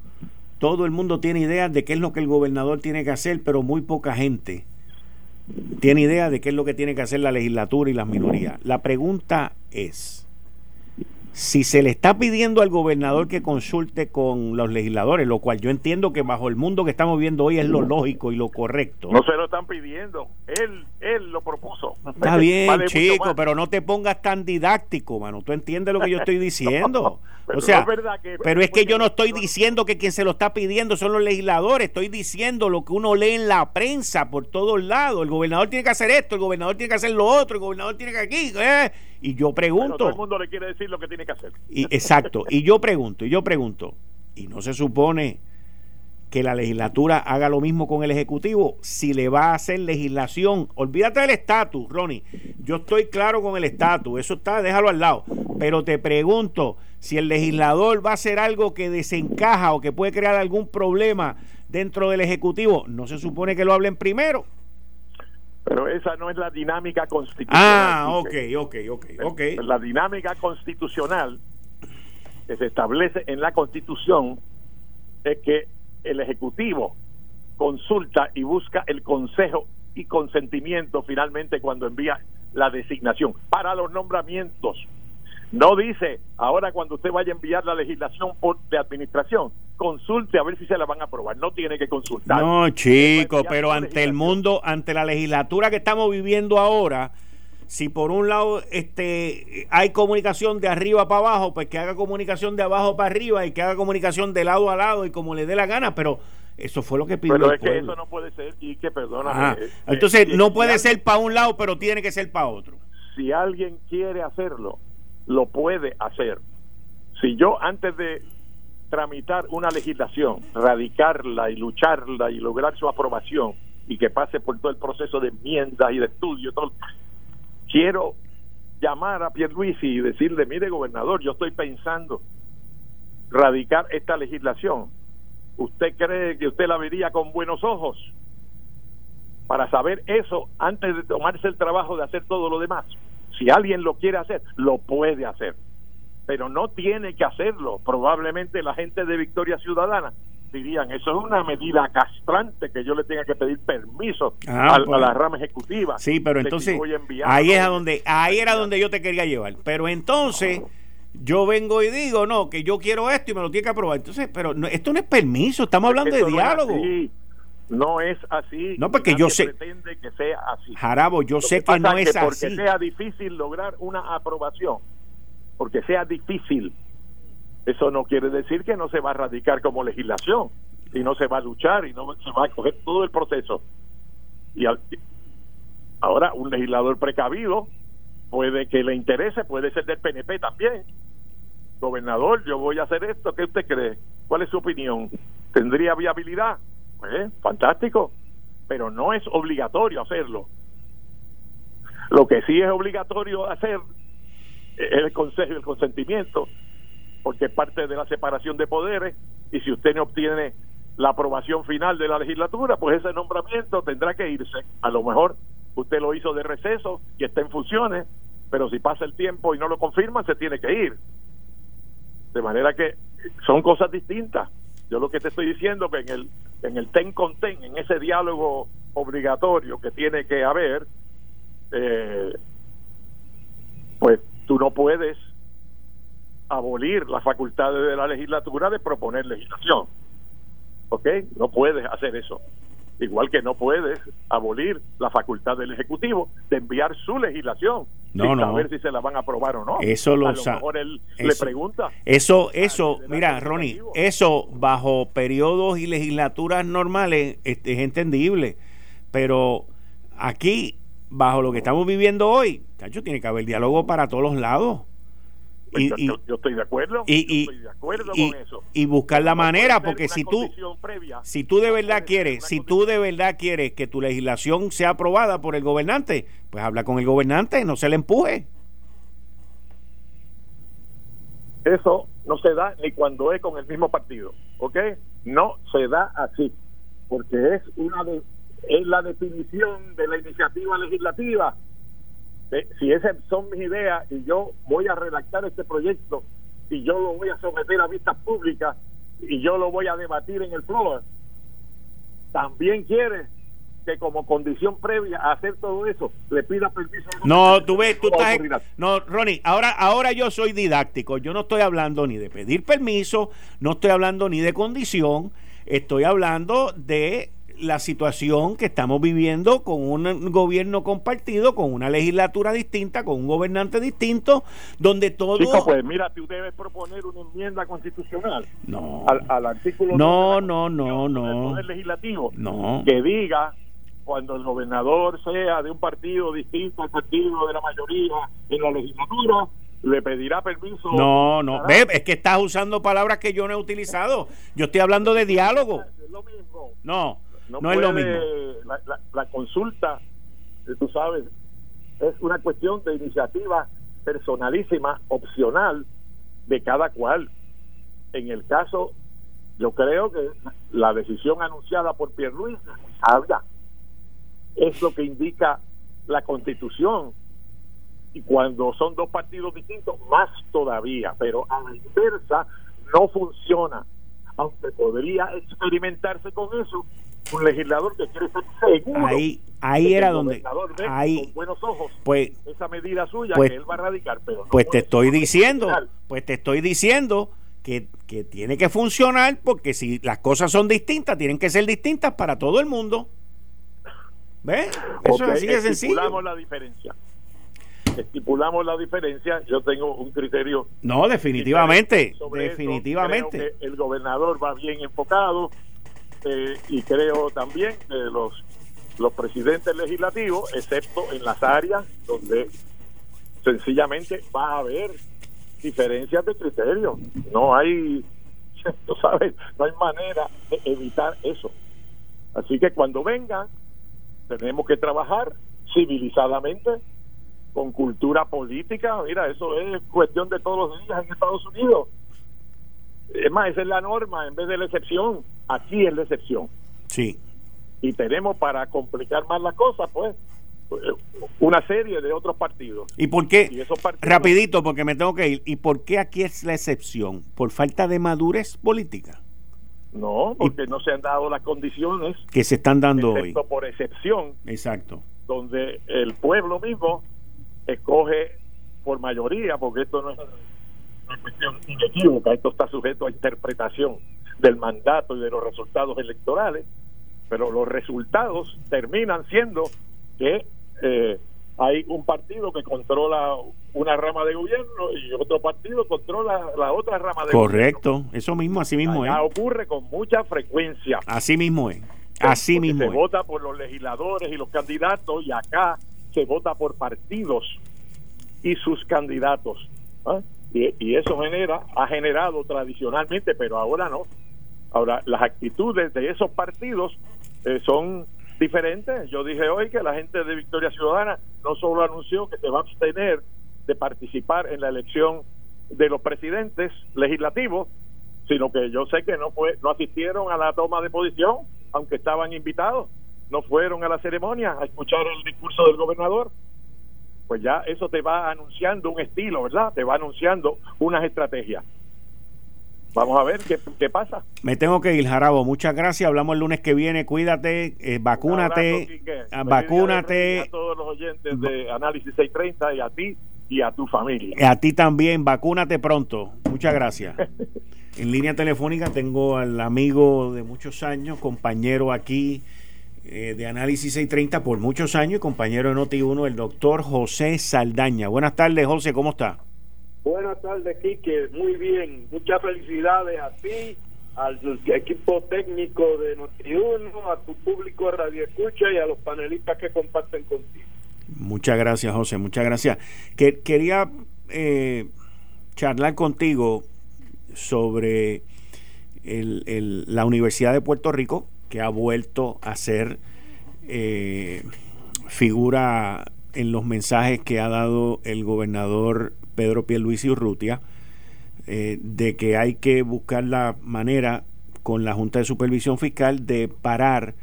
todo el mundo tiene idea de qué es lo que el gobernador tiene que hacer, pero muy poca gente tiene idea de qué es lo que tiene que hacer la legislatura y las minorías. La pregunta es, si se le está pidiendo al gobernador que consulte con los legisladores, lo cual yo entiendo que bajo el mundo que estamos viendo hoy es lo lógico y lo correcto. No se lo están pidiendo, él él lo propuso. Está *laughs* bien, chico, pero no te pongas tan didáctico, mano. Tú entiendes lo que yo estoy *laughs* diciendo. o sea, pero es que yo no estoy diciendo que quien se lo está pidiendo son los legisladores, estoy diciendo lo que uno lee en la prensa por todos lados. El gobernador tiene que hacer esto, el gobernador tiene que hacer lo otro, el gobernador tiene que aquí, ¿eh? Y yo pregunto. todo el mundo le quiere decir lo que tiene que hacer. Y, exacto. Y yo pregunto, y yo pregunto, ¿y no se supone que la legislatura haga lo mismo con el Ejecutivo si le va a hacer legislación? Olvídate del estatus, Ronnie. Yo estoy claro con el estatus, eso está, déjalo al lado. Pero te pregunto, si el legislador va a hacer algo que desencaja o que puede crear algún problema dentro del Ejecutivo, ¿no se supone que lo hablen primero? Pero esa no es la dinámica constitucional. Ah, ok, ok, ok, ok. La dinámica constitucional que se establece en la Constitución es que el Ejecutivo consulta y busca el consejo y consentimiento finalmente cuando envía la designación para los nombramientos no dice, ahora cuando usted vaya a enviar la legislación por, de administración, consulte a ver si se la van a aprobar. No tiene que consultar. No, chico, pero ante el mundo, ante la legislatura que estamos viviendo ahora, si por un lado este hay comunicación de arriba para abajo, pues que haga comunicación de abajo para arriba y que haga comunicación de lado a lado y como le dé la gana, pero eso fue lo que pidió Pero es que eso no puede ser y que perdona. Eh, Entonces, no puede ser para un lado, pero tiene que ser para otro. Si alguien quiere hacerlo, lo puede hacer. Si yo antes de tramitar una legislación, radicarla y lucharla y lograr su aprobación y que pase por todo el proceso de enmienda y de estudio, quiero llamar a Pierluisi y decirle, mire gobernador, yo estoy pensando radicar esta legislación. ¿Usted cree que usted la vería con buenos ojos? Para saber eso antes de tomarse el trabajo de hacer todo lo demás. Si alguien lo quiere hacer, lo puede hacer, pero no tiene que hacerlo. Probablemente la gente de Victoria Ciudadana dirían, eso es una medida castrante que yo le tenga que pedir permiso ah, a, pues. la rama ejecutiva. Sí, pero entonces ahí es a donde ahí era donde yo te quería llevar. Pero entonces yo vengo y digo, no, que yo quiero esto y me lo tiene que aprobar. Entonces, pero esto no es permiso, estamos hablando de diálogo. No es así. No, porque yo sé. Pretende que sea así. Jarabo, yo sé que, no es así. Porque sea difícil lograr una aprobación, porque sea difícil, eso no quiere decir que no se va a radicar como legislación y no se va a luchar y no se va a coger todo el proceso. Y ahora, un legislador precavido puede que le interese, puede ser del PNP también. Gobernador, yo voy a hacer esto, ¿qué usted cree? ¿Cuál es su opinión? ¿Tendría viabilidad? Pues, fantástico, pero no es obligatorio hacerlo. Lo que sí es obligatorio hacer es el consejo y el consentimiento, porque es parte de la separación de poderes, y si usted no obtiene la aprobación final de la legislatura, pues ese nombramiento tendrá que irse. A lo mejor usted lo hizo de receso y está en funciones, pero si pasa el tiempo y no lo confirman, se tiene que ir. De manera que son cosas distintas. Yo lo que te estoy diciendo que en el en el ten con ten, en ese diálogo obligatorio que tiene que haber, eh, pues tú no puedes abolir las facultades de la legislatura de proponer legislación. ¿Ok? No puedes hacer eso. Igual que no puedes abolir la facultad del Ejecutivo de enviar su legislación no, sin no. saber si se la van a aprobar o no. Eso lo, a lo mejor él le pregunta. Eso, eso, mira, Ronnie, eso bajo periodos y legislaturas normales es, es entendible, pero aquí, bajo lo que estamos viviendo hoy, tiene que haber diálogo para todos los lados. Pues y, yo, estoy de acuerdo, y, estoy de acuerdo con eso. Y buscar la manera, porque si tú, si tú de verdad quieres, si tú de verdad quieres que tu legislación sea aprobada por el gobernante, pues habla con el gobernante, no se le empuje. Eso no se da ni cuando es con el mismo partido, ¿ok? No se da así, porque es una de, es la definición de la iniciativa legislativa si esas son mis ideas y yo voy a redactar este proyecto y yo lo voy a someter a vistas públicas y yo lo voy a debatir en el floor, también quiere que como condición previa a hacer todo eso le pida permiso. No, tú ves, tú estás... No, Ronnie, ahora, ahora yo soy didáctico. Yo no estoy hablando ni de pedir permiso, no estoy hablando ni de condición, estoy hablando de la situación que estamos viviendo con un gobierno compartido, con una legislatura distinta, con un gobernante distinto, donde todo... Chico, pues mira, tú debes proponer una enmienda constitucional no. al, artículo... No, no, no, no. Del legislativo no. que diga cuando el gobernador sea de un partido distinto al partido de la mayoría en la legislatura, le pedirá permiso. No, no, es que estás usando palabras que yo no he utilizado. Yo estoy hablando de diálogo. Es No, no, es lo mismo. La, consulta, eh, tú sabes, es una cuestión de iniciativa personalísima, opcional de cada cual. En el caso, yo creo que la decisión anunciada por Pierluis habla es lo que indica la Constitución. Y cuando son dos partidos distintos, más todavía. Pero a la inversa, no funciona. Aunque podría experimentarse con eso un legislador que quiere ser seguro ahí ahí era donde ahí con buenos ojos pues esa medida suya pues, que él va a radicar pero pues te estoy diciendo pues te estoy diciendo que, que tiene que funcionar porque si las cosas son distintas tienen que ser distintas para todo el mundo. ¿ves? eso es así de sencillo. estipulamos la diferencia. Estipulamos la diferencia. Yo tengo un criterio no definitivamente definitivamente. el gobernador va bien enfocado eh, y creo también que los, los presidentes legislativos, excepto en las áreas donde sencillamente va a haber diferencias de criterio. No hay, *laughs* tú sabes, no hay manera de evitar eso. Así que cuando vengan, tenemos que trabajar civilizadamente, con cultura política. Mira, eso es cuestión de todos los días en Estados Unidos. Es más, esa es la norma en vez de la excepción. Aquí es la excepción. Sí. Y tenemos para complicar más la cosa, pues, una serie de otros partidos. ¿Y por qué? rapidito, porque me tengo que ir. ¿Y por qué aquí es la excepción? ¿Por falta de madurez política? No, porque no se han dado las condiciones que se están dando hoy. por excepción. Exacto. Donde el pueblo mismo escoge por mayoría, porque esto no es una cuestión inequívoca, esto está sujeto a interpretación del mandato y de los resultados electorales, pero los resultados terminan siendo que eh, hay un partido que controla una rama de gobierno y otro partido controla la otra rama de Correcto, gobierno. eso mismo, así mismo es. ocurre con mucha frecuencia. Así mismo es. Así mismo se vota por los legisladores y los candidatos y acá se vota por partidos y sus candidatos. ¿ah? Y, eso genera, ha generado tradicionalmente, pero ahora no. Ahora, las actitudes de esos partidos eh, son diferentes. Yo dije hoy que la gente de Victoria Ciudadana no solo anunció que se va a abstener de participar en la elección de los presidentes legislativos, sino que yo sé que no fue, no asistieron a la toma de posición, aunque estaban invitados, no fueron a la ceremonia a escuchar el discurso del gobernador pues ya eso te va anunciando un estilo, ¿verdad? Te va anunciando unas estrategias. Vamos a ver qué, qué pasa. Me tengo que ir, Jarabo. Muchas gracias. Hablamos el lunes que viene. Cuídate, eh, vacúnate. Ah, vacúnate. A todos los oyentes de Análisis 630 y a ti y a tu familia. A ti también. Vacúnate pronto. Muchas gracias. *laughs* en línea telefónica tengo al amigo de muchos años, compañero aquí eh, de Análisis 630 por muchos años y compañero de Noti1, el doctor José Saldaña. Buenas tardes, José, ¿cómo está? Buenas tardes, Quique. Muy bien. Muchas felicidades a ti, al equipo técnico de Noti1, a tu público Radio Escucha y a los panelistas que comparten contigo. Muchas gracias, José. Muchas gracias. Que, quería eh, charlar contigo sobre la Universidad de Puerto Rico que ha vuelto a ser eh, figura en los mensajes que ha dado el gobernador Pedro Pierluisi Urrutia eh, de que hay que buscar la manera con la Junta de Supervisión Fiscal de parar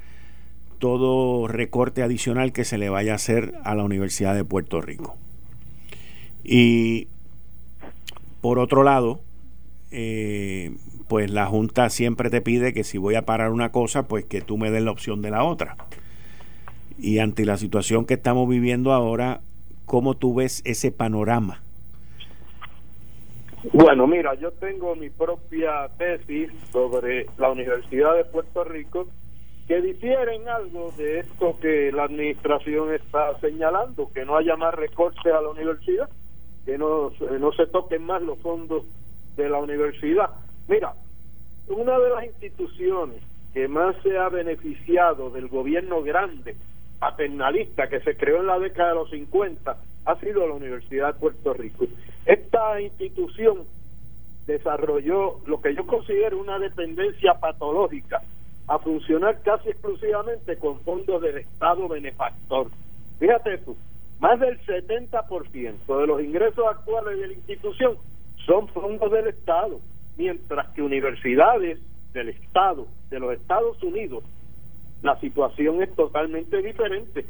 todo recorte adicional que se le vaya a hacer a la Universidad de Puerto Rico. Y por otro lado, eh, pues la Junta siempre te pide que si voy a parar una cosa, pues que tú me des la opción de la otra. Y ante la situación que estamos viviendo ahora, ¿cómo tú ves ese panorama? Bueno, mira, yo tengo mi propia tesis sobre la Universidad de Puerto Rico que difieren algo de esto que la administración está señalando, que no haya más recortes a la universidad, que no, no se toquen más los fondos de la universidad. Mira, una de las instituciones que más se ha beneficiado del gobierno grande, paternalista, que se creó en la década de los 50, ha sido la Universidad de Puerto Rico. Esta institución desarrolló lo que yo considero una dependencia patológica a funcionar casi exclusivamente con fondos del Estado benefactor. Fíjate tú, más del 70% de los ingresos actuales de la institución son fondos del Estado, mientras que universidades del Estado, de los Estados Unidos, la situación es totalmente diferente.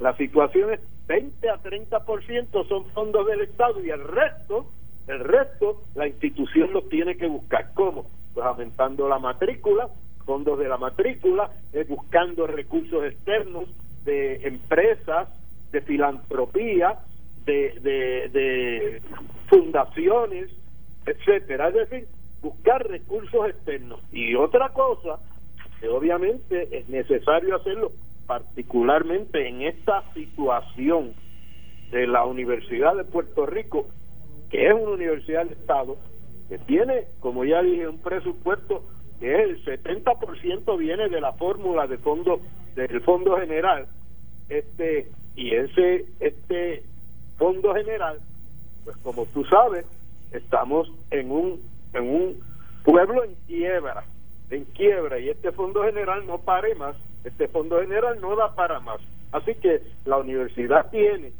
La situación es 20 a 30% son fondos del Estado y el resto, el resto, la institución lo tiene que buscar. ¿Cómo? Pues aumentando la matrícula, fondos de la matrícula, eh, buscando recursos externos de empresas, de filantropía, de, de, de fundaciones, etcétera. Es decir, buscar recursos externos. Y otra cosa, que obviamente es necesario hacerlo, particularmente en esta situación de la Universidad de Puerto Rico, que es una universidad de Estado, que tiene, como ya dije, un presupuesto que el 70% viene de la fórmula de fondo del fondo general este y ese este fondo general pues como tú sabes estamos en un en un pueblo en quiebra en quiebra y este fondo general no pare más este fondo general no da para más. Así que la universidad tiene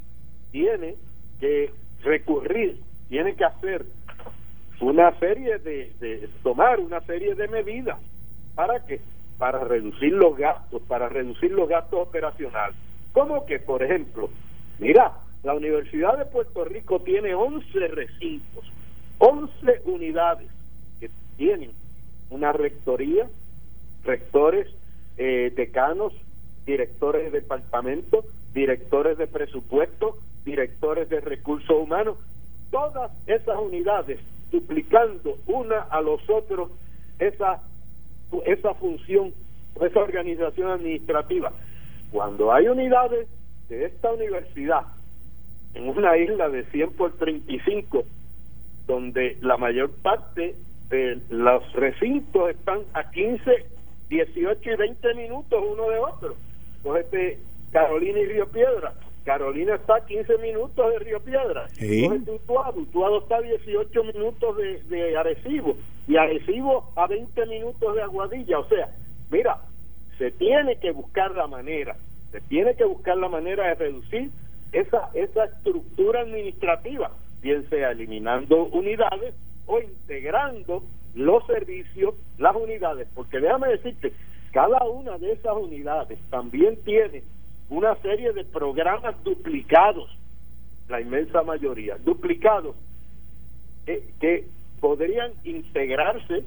tiene que recurrir tiene que hacer una serie de, de tomar una serie de medidas para que para reducir los gastos para reducir los gastos operacionales. Como que por ejemplo mira la Universidad de Puerto Rico tiene 11 recintos 11 unidades que tienen una rectoría rectores eh, decanos directores de departamento directores de presupuesto directores de recursos humanos todas esas unidades duplicando una a los otros esa, esa función, esa organización administrativa. Cuando hay unidades de esta universidad en una isla de 100 por 35, donde la mayor parte de los recintos están a 15, 18 y 20 minutos uno de otro. este Carolina y Río Piedra, Carolina está a 15 minutos de Río Piedra. Sí. Utuado. Utuado está a 18 minutos de, de Arecibo. Y Arecibo a 20 minutos de Aguadilla. O sea, mira, se tiene que buscar la manera, se tiene que buscar la manera de reducir esa, esa estructura administrativa, bien sea eliminando unidades o integrando los servicios, las unidades. Porque déjame decirte, cada una de esas unidades también tiene una serie de programas duplicados, la inmensa mayoría, duplicados, que podrían integrarse,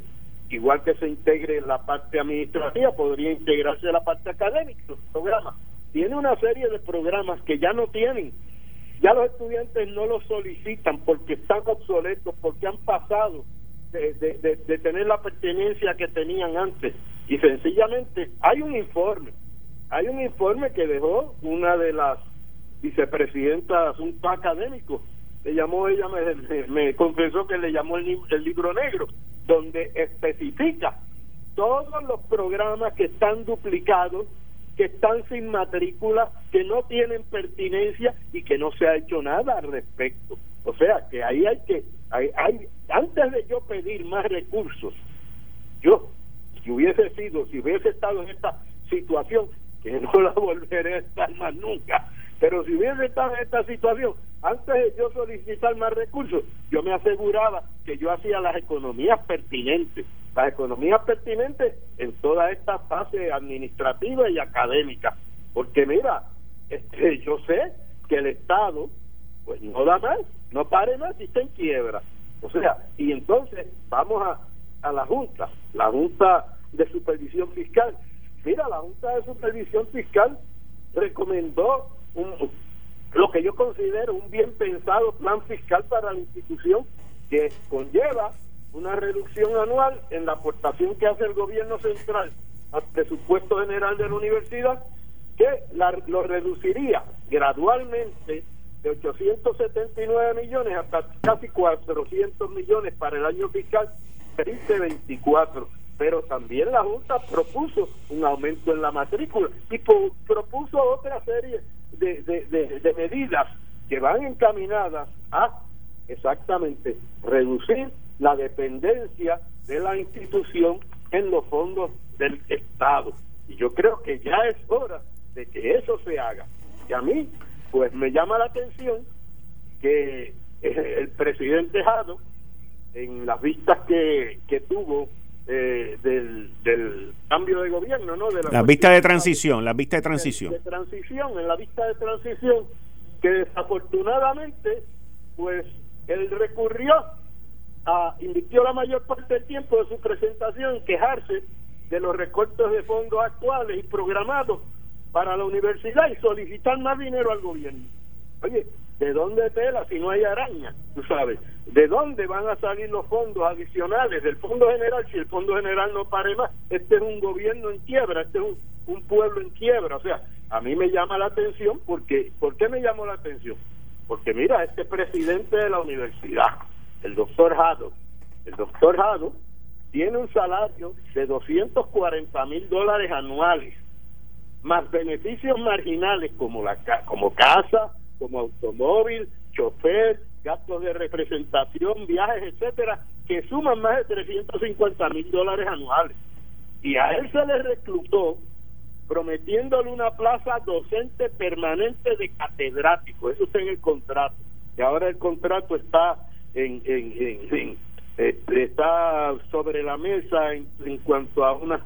igual que se integre la parte administrativa, podría integrarse la parte académica, los programas. Tiene una serie de programas que ya no tienen, ya los estudiantes no los solicitan porque están obsoletos, porque han pasado de, de, de tener la pertenencia que tenían antes. Y sencillamente hay un informe hay un informe que dejó una de las vicepresidentas de asuntos académicos le llamó ella me, confesó que le llamó el, libro negro donde especifica todos los programas que están duplicados que están sin matrícula que no tienen pertinencia y que no se ha hecho nada al respecto o sea que ahí hay que hay, hay antes de yo pedir más recursos yo si hubiese sido si hubiese estado en esta situación que no la *laughs* volveré a estar más nunca. Pero si hubiese estado en esta situación, antes de yo solicitar más recursos, yo me aseguraba que yo hacía las economías pertinentes, las economías pertinentes en toda esta fase administrativa y académica. Porque mira, este, yo sé que el Estado pues no da más, no pare más y está en quiebra. O sea, y entonces vamos a, a la Junta, la Junta de Supervisión Fiscal, Mira, la Junta de Supervisión Fiscal recomendó un, lo que yo considero un bien pensado plan fiscal para la institución que conlleva una reducción anual en la aportación que hace el gobierno central al presupuesto general de la universidad, que lo reduciría gradualmente de 879 millones hasta casi 400 millones para el año fiscal 2024. Pero también la Junta propuso un aumento en la matrícula y propuso otra serie de, medidas que van encaminadas a exactamente reducir la dependencia de la institución en los fondos del Estado. Y yo creo que ya es hora de que eso se haga. Y a mí, pues me llama la atención que eh, el presidente Jado, en las vistas que, que tuvo eh, del, del cambio de gobierno, ¿no? De la, vista de transición, la vista de transición. De, de transición, en la vista de transición, que desafortunadamente, pues él recurrió a, invirtió la mayor parte del tiempo de su presentación en quejarse de los recortes de fondos actuales y programados para la universidad y solicitar más dinero al gobierno. Oye, ¿de dónde tela si no hay araña? Tú sabes, ¿de dónde van a salir los fondos adicionales del Fondo General si el Fondo General no pare más? Este es un gobierno en quiebra, este es un, pueblo en quiebra. O sea, a mí me llama la atención porque, ¿por qué me llamó la atención? Porque mira, este presidente de la universidad, el doctor Jado, el doctor Jado tiene un salario de 240 mil dólares anuales, más beneficios marginales como, la, como casa, como automóvil, chofer, gastos de representación, viajes, etcétera, que suman más de 350 mil dólares anuales. Y a él se le reclutó prometiéndole una plaza docente permanente de catedrático. Eso está en el contrato. Y ahora el contrato está en, en, este, está sobre la mesa en, cuanto a unas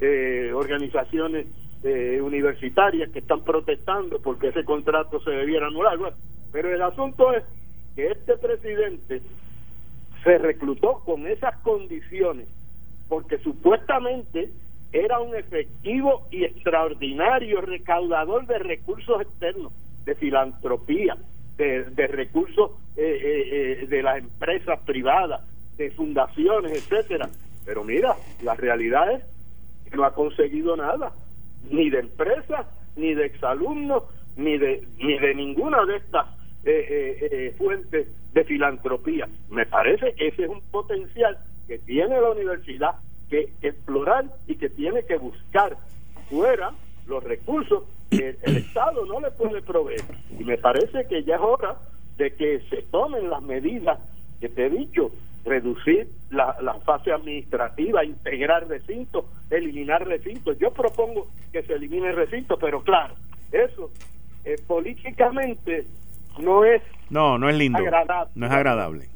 eh, organizaciones eh, universitarias que están protestando porque ese contrato se debiera anular. pero el asunto es que este presidente se reclutó con esas condiciones porque supuestamente era un efectivo y extraordinario recaudador de recursos externos, de filantropía, de, recursos eh, eh, eh, de las empresas privadas, de fundaciones, etcétera. Pero mira, la realidad es que no ha conseguido nada, ni de empresas, ni de exalumnos, ni de, ni de ninguna de estas fuentes de filantropía. Me parece que ese es un potencial que tiene la universidad que explorar y que tiene que buscar fuera los recursos que el Estado no le puede proveer. Y me parece que ya es hora de que se tomen las medidas que te he dicho, reducir la, la fase administrativa, integrar recintos, eliminar recintos. Yo propongo que se elimine recintos, pero claro, eso eh, políticamente no es no no es lindo no es agradable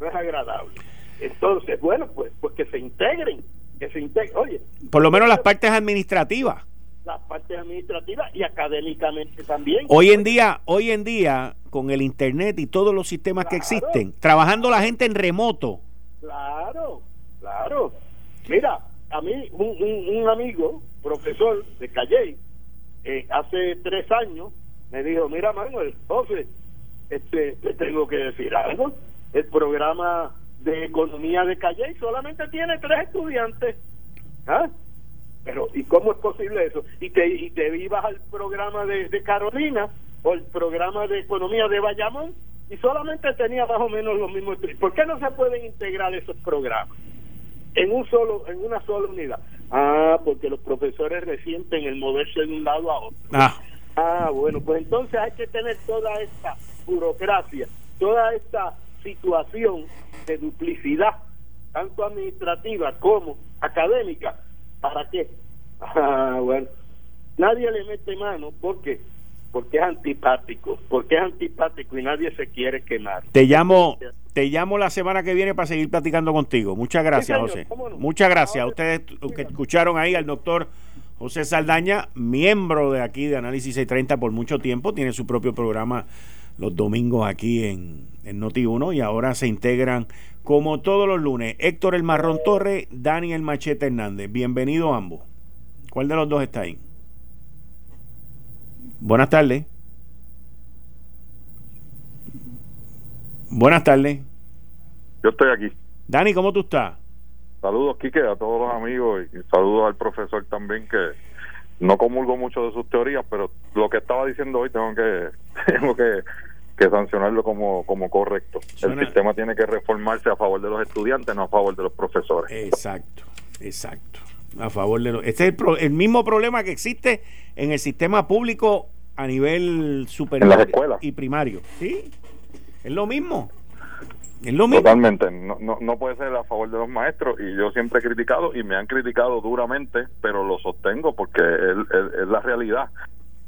no es agradable entonces, bueno, pues, pues que se integren, que se integren. Oye, por lo menos las partes administrativas. Las partes administrativas y académicamente también. Hoy en día, hoy en día, con el internet y todos los sistemas que existen, trabajando la gente en remoto. Claro, claro. Mira, a mí un, un, amigo, profesor de Calle, eh, hace tres años, me dijo, mira Manuel, José, este, te tengo que decir algo. El programa de economía de Calle solamente tiene tres estudiantes. ¿Ah? Pero, ¿y cómo es posible eso? Y te, y te ibas al programa de, Carolina o el programa de economía de Bayamón y solamente tenía más o menos los mismos. ¿Por qué no se pueden integrar esos programas en un solo, en una sola unidad? Ah, porque los profesores resienten el moverse de un lado a otro. Ah. ah, bueno, pues entonces hay que tener toda esta burocracia, toda esta situación de duplicidad, tanto administrativa como académica. ¿Para qué? *laughs* Ah, bueno, nadie le mete mano porque porque es antipático, porque es antipático y nadie se quiere quemar. Te llamo, te llamo la semana que viene para seguir platicando contigo. Muchas gracias, José. Muchas gracias ustedes que escucharon ahí al doctor José Saldaña, miembro de aquí de Análisis 630 por mucho tiempo, tiene su propio programa los domingos aquí en, en Noti1 y ahora se integran como todos los lunes Héctor el Marrón Torre, Daniel Machete Hernández. Bienvenidos ambos. ¿Cuál de los dos está ahí? Buenas tardes. Buenas tardes. Yo estoy aquí. Dani, ¿cómo tú estás? Saludos, Quique, a todos los amigos y saludos al profesor también que no comulgo mucho de sus teorías, pero lo que estaba diciendo hoy tengo que *laughs* tengo que, sancionarlo como, como correcto. El sistema tiene que reformarse a favor de los estudiantes, no a favor de los profesores. Exacto, exacto. A favor de los... Este es el, el mismo problema que existe en el sistema público a nivel superior y primario. Sí, es lo mismo. Es lo mismo. Totalmente. No, no, no puede ser a favor de los maestros y yo siempre he criticado y me han criticado duramente, pero lo sostengo porque es, la realidad.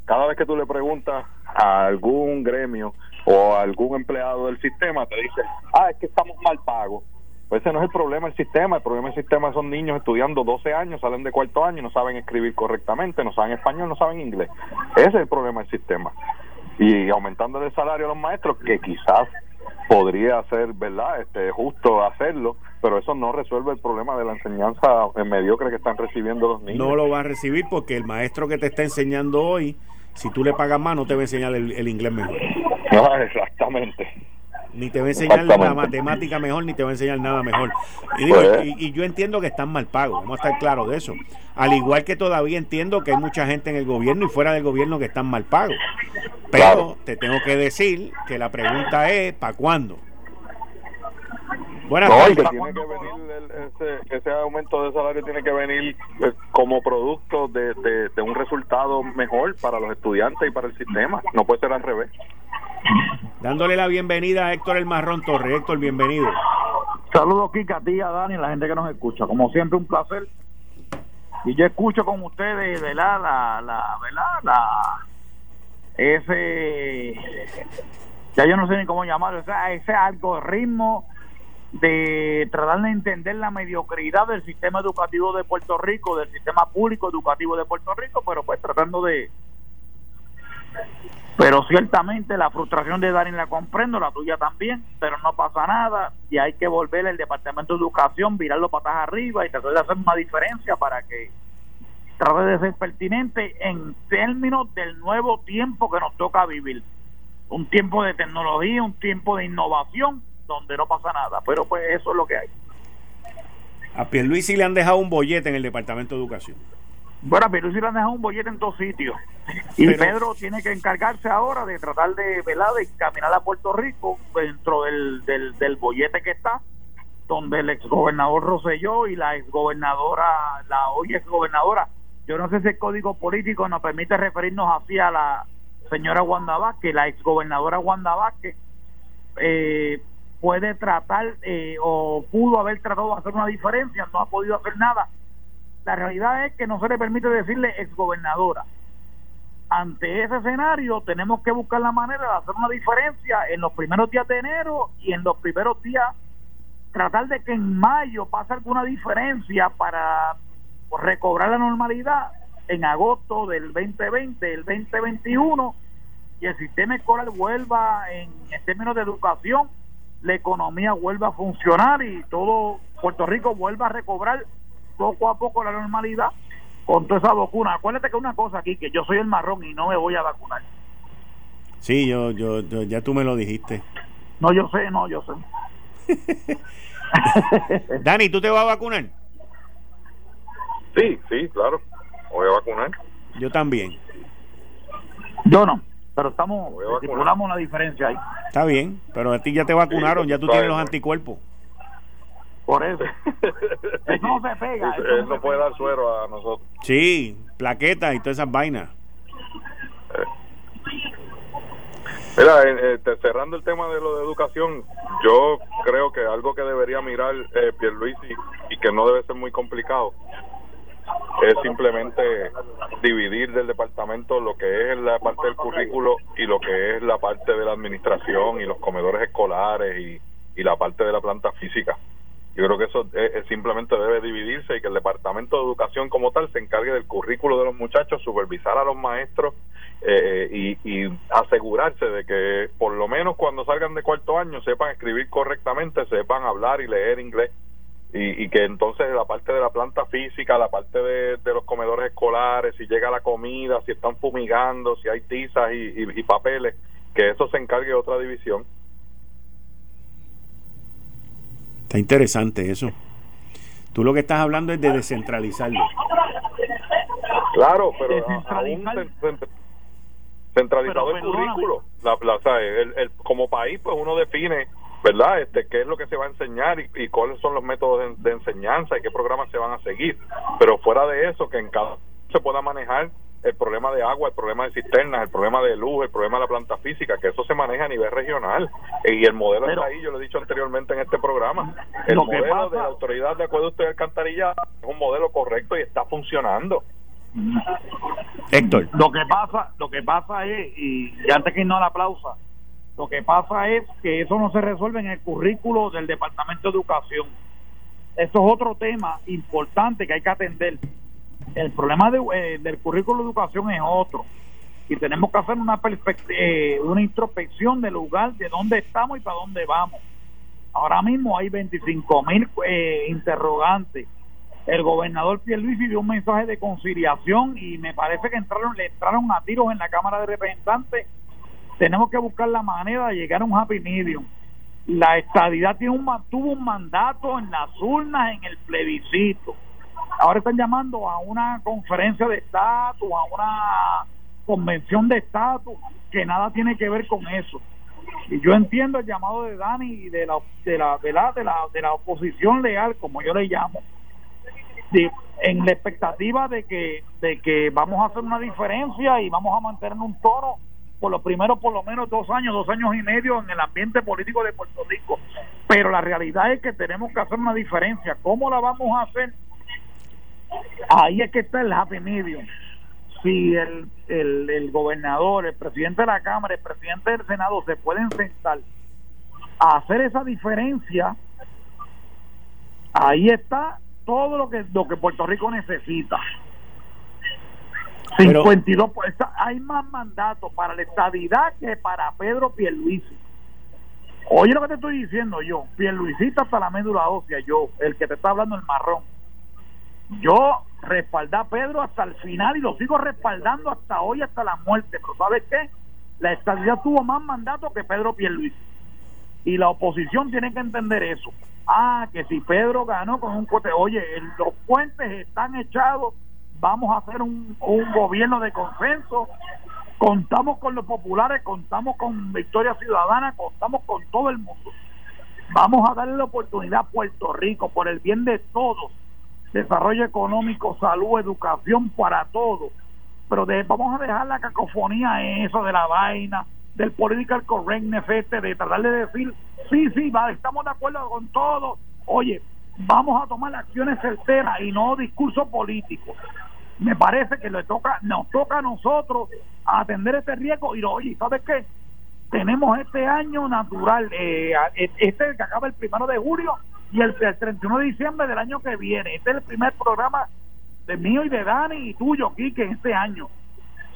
Cada vez que tú le preguntas a algún gremio o algún empleado del sistema, te dice, ah, es que estamos mal pagos. Pues ese no es el problema del sistema, el problema del sistema son niños estudiando 12 años, salen de cuarto año y no saben escribir correctamente, no saben español, no saben inglés. Ese es el problema del sistema y aumentando el salario a los maestros, que quizás podría ser, ¿verdad?, este, justo hacerlo, pero eso no resuelve el problema de la enseñanza mediocre que están recibiendo los niños. No lo va a recibir porque el maestro que te está enseñando hoy, si tú le pagas más, no te va a enseñar el, inglés mejor. No, *laughs* exactamente ni te va a enseñar la matemática mejor, ni te va a enseñar nada mejor. Pues. Y, yo entiendo que están mal pagos, vamos a estar claros de eso. Al igual que todavía entiendo que hay mucha gente en el gobierno y fuera del gobierno que están mal pagos. Pero te tengo que decir que la pregunta es, ¿para cuándo? Buenas no, tiene que venir ese, aumento de salario tiene que venir eh, como producto de, de, un resultado mejor para los estudiantes y para el sistema. No puede ser al revés. Dándole la bienvenida a Héctor El Marrón Torre. Héctor, bienvenido. Saludos, Kika, a ti, a Dani, a la gente que nos escucha. Como siempre, un placer. Y yo escucho con ustedes, ¿verdad? La, la, ¿verdad? La, ese, ya yo no sé ni cómo llamarlo, ese, ese algoritmo de tratar de entender la mediocridad del sistema educativo de Puerto Rico, del sistema público educativo de Puerto Rico, pero pues tratando de... Pero ciertamente la frustración de Darín la comprendo, la tuya también, pero no pasa nada y hay que volver al Departamento de Educación, virarlo patas arriba y tratar de hacer una diferencia para que trate de ser pertinente en términos del nuevo tiempo que nos toca vivir. Un tiempo de tecnología, un tiempo de innovación donde no pasa nada. Pero pues eso es lo que hay. A Pierluisi le han dejado un bollete en el Departamento de Educación. Bueno, a Pierluisi le han dejado un bollete en dos sitios. Y Pedro tiene que encargarse ahora de tratar de, velar de caminar a Puerto Rico dentro del, del, del bollete que está, donde el exgobernador Roselló y la exgobernadora, la hoy exgobernadora, yo no sé si el código político nos permite referirnos así a la señora Wanda Vázquez, la exgobernadora Wanda Vázquez, eh, puede tratar eh, o pudo haber tratado de hacer una diferencia, no ha podido hacer nada. La realidad es que no se le permite decirle exgobernadora. Ante ese escenario tenemos que buscar la manera de hacer una diferencia en los primeros días de enero y en los primeros días tratar de que en mayo pase alguna diferencia para recobrar la normalidad en agosto del 2020, del 2021 y el sistema escolar vuelva en, en términos de educación la economía vuelva a funcionar y todo Puerto Rico vuelva a recobrar poco a poco la normalidad con toda esa vacuna. Acuérdate que una cosa aquí, que yo soy el marrón y no me voy a vacunar. Sí, yo, yo, ya tú me lo dijiste. No, yo sé, no, yo sé. *laughs* Dani, ¿tú te vas a vacunar? Sí, sí, claro. Voy a vacunar. Yo también. Yo no pero estamos estipulamos una diferencia ahí. Está bien, pero a ti ya te vacunaron, ya tú tienes los anticuerpos. Por eso. *laughs* eso no se pega. Eso, no puede dar suero a nosotros. Sí, plaquetas y todas esas vainas. Mira, eh, eh, cerrando el tema de lo de educación, yo creo que algo que debería mirar eh, Pierluisi y que no debe ser muy complicado es simplemente dividir del departamento lo que es la parte del currículo y lo que es la parte de la administración y los comedores escolares y, la parte de la planta física. Yo creo que eso simplemente debe dividirse y que el Departamento de Educación como tal se encargue del currículo de los muchachos, supervisar a los maestros eh, y, y, asegurarse de que por lo menos cuando salgan de cuarto año sepan escribir correctamente, sepan hablar y leer inglés y, que entonces la parte de la planta física, la parte de, los comedores escolares, si llega la comida, si están fumigando, si hay tizas y, papeles, que eso se encargue otra división. Está interesante eso. Tú lo que estás hablando es de descentralizarlo. Claro, pero aún centralizado el currículo. La, el, como país, pues uno define ¿verdad? Este, qué es lo que se va a enseñar y, cuáles son los métodos de, enseñanza y qué programas se van a seguir. Pero fuera de eso, que en cada se pueda manejar el problema de agua, el problema de cisternas, el problema de luz, el problema de la planta física, que eso se maneja a nivel regional. Y el modelo está ahí, yo lo he dicho anteriormente en este programa. El modelo de la Autoridad de Acueducto y Alcantarilla es un modelo correcto y está funcionando. Héctor. Lo que pasa, lo que pasa es, y, y antes que no la aplausa, lo que pasa es que eso no se resuelve en el currículo del Departamento de Educación. Eso es otro tema importante que hay que atender. El problema eh, del currículo de educación es otro. Y tenemos que hacer una, eh, una introspección del lugar, de dónde estamos y para dónde vamos. Ahora mismo hay 25 mil eh, interrogantes. El gobernador Pierluisi dio un mensaje de conciliación y me parece que entraron, le entraron a tiros en la Cámara de Representantes tenemos que buscar la manera de llegar a un happy medium. La estadidad tiene un, tuvo un mandato en las urnas, en el plebiscito. Ahora están llamando a una conferencia de estatus, a una convención de estatus, que nada tiene que ver con eso. Y yo entiendo el llamado de Dani y de la de la de la de la, de la oposición leal, como yo le llamo, en la expectativa de que de que vamos a hacer una diferencia y vamos a mantener un tono por los primeros por lo menos dos años, dos años y medio en el ambiente político de Puerto Rico. Pero la realidad es que tenemos que hacer una diferencia. ¿Cómo la vamos a hacer? Ahí es que está el happy medium. Si el, el, el gobernador, el presidente de la Cámara, el presidente del Senado se pueden sentar a hacer esa diferencia, ahí está todo lo que, lo que Puerto Rico necesita. 52, pues, hay más mandatos para la estadidad que para Pedro Pierluisi. Oye lo que te estoy diciendo yo, Pierluisita hasta la médula ósea, yo, el que te está hablando el marrón. Yo respaldé a Pedro hasta el final y lo sigo respaldando hasta hoy, hasta la muerte. Pero ¿sabes qué? La estadidad tuvo más mandatos que Pedro Pierluisi. Y la oposición tiene que entender eso. Ah, que si Pedro ganó con un cote, oye, los puentes están echados vamos a hacer un, un gobierno de consenso, contamos con los populares, contamos con Victoria Ciudadana, contamos con todo el mundo. Vamos a darle la oportunidad a Puerto Rico por el bien de todos, desarrollo económico, salud, educación para todos. Pero vamos a dejar la cacofonía eso de la vaina, del political correctness este, de tratar de decir, sí, sí, va, estamos de acuerdo con todo. Oye, vamos a tomar acciones certeras y no discurso político me parece que le toca, nos toca a nosotros atender este riesgo y oye, ¿sabes qué? Tenemos este año natural, eh, este que acaba el primero de julio y el, 31 de diciembre del año que viene. Este es el primer programa de mío y de Dani y tuyo, Quique, en este año,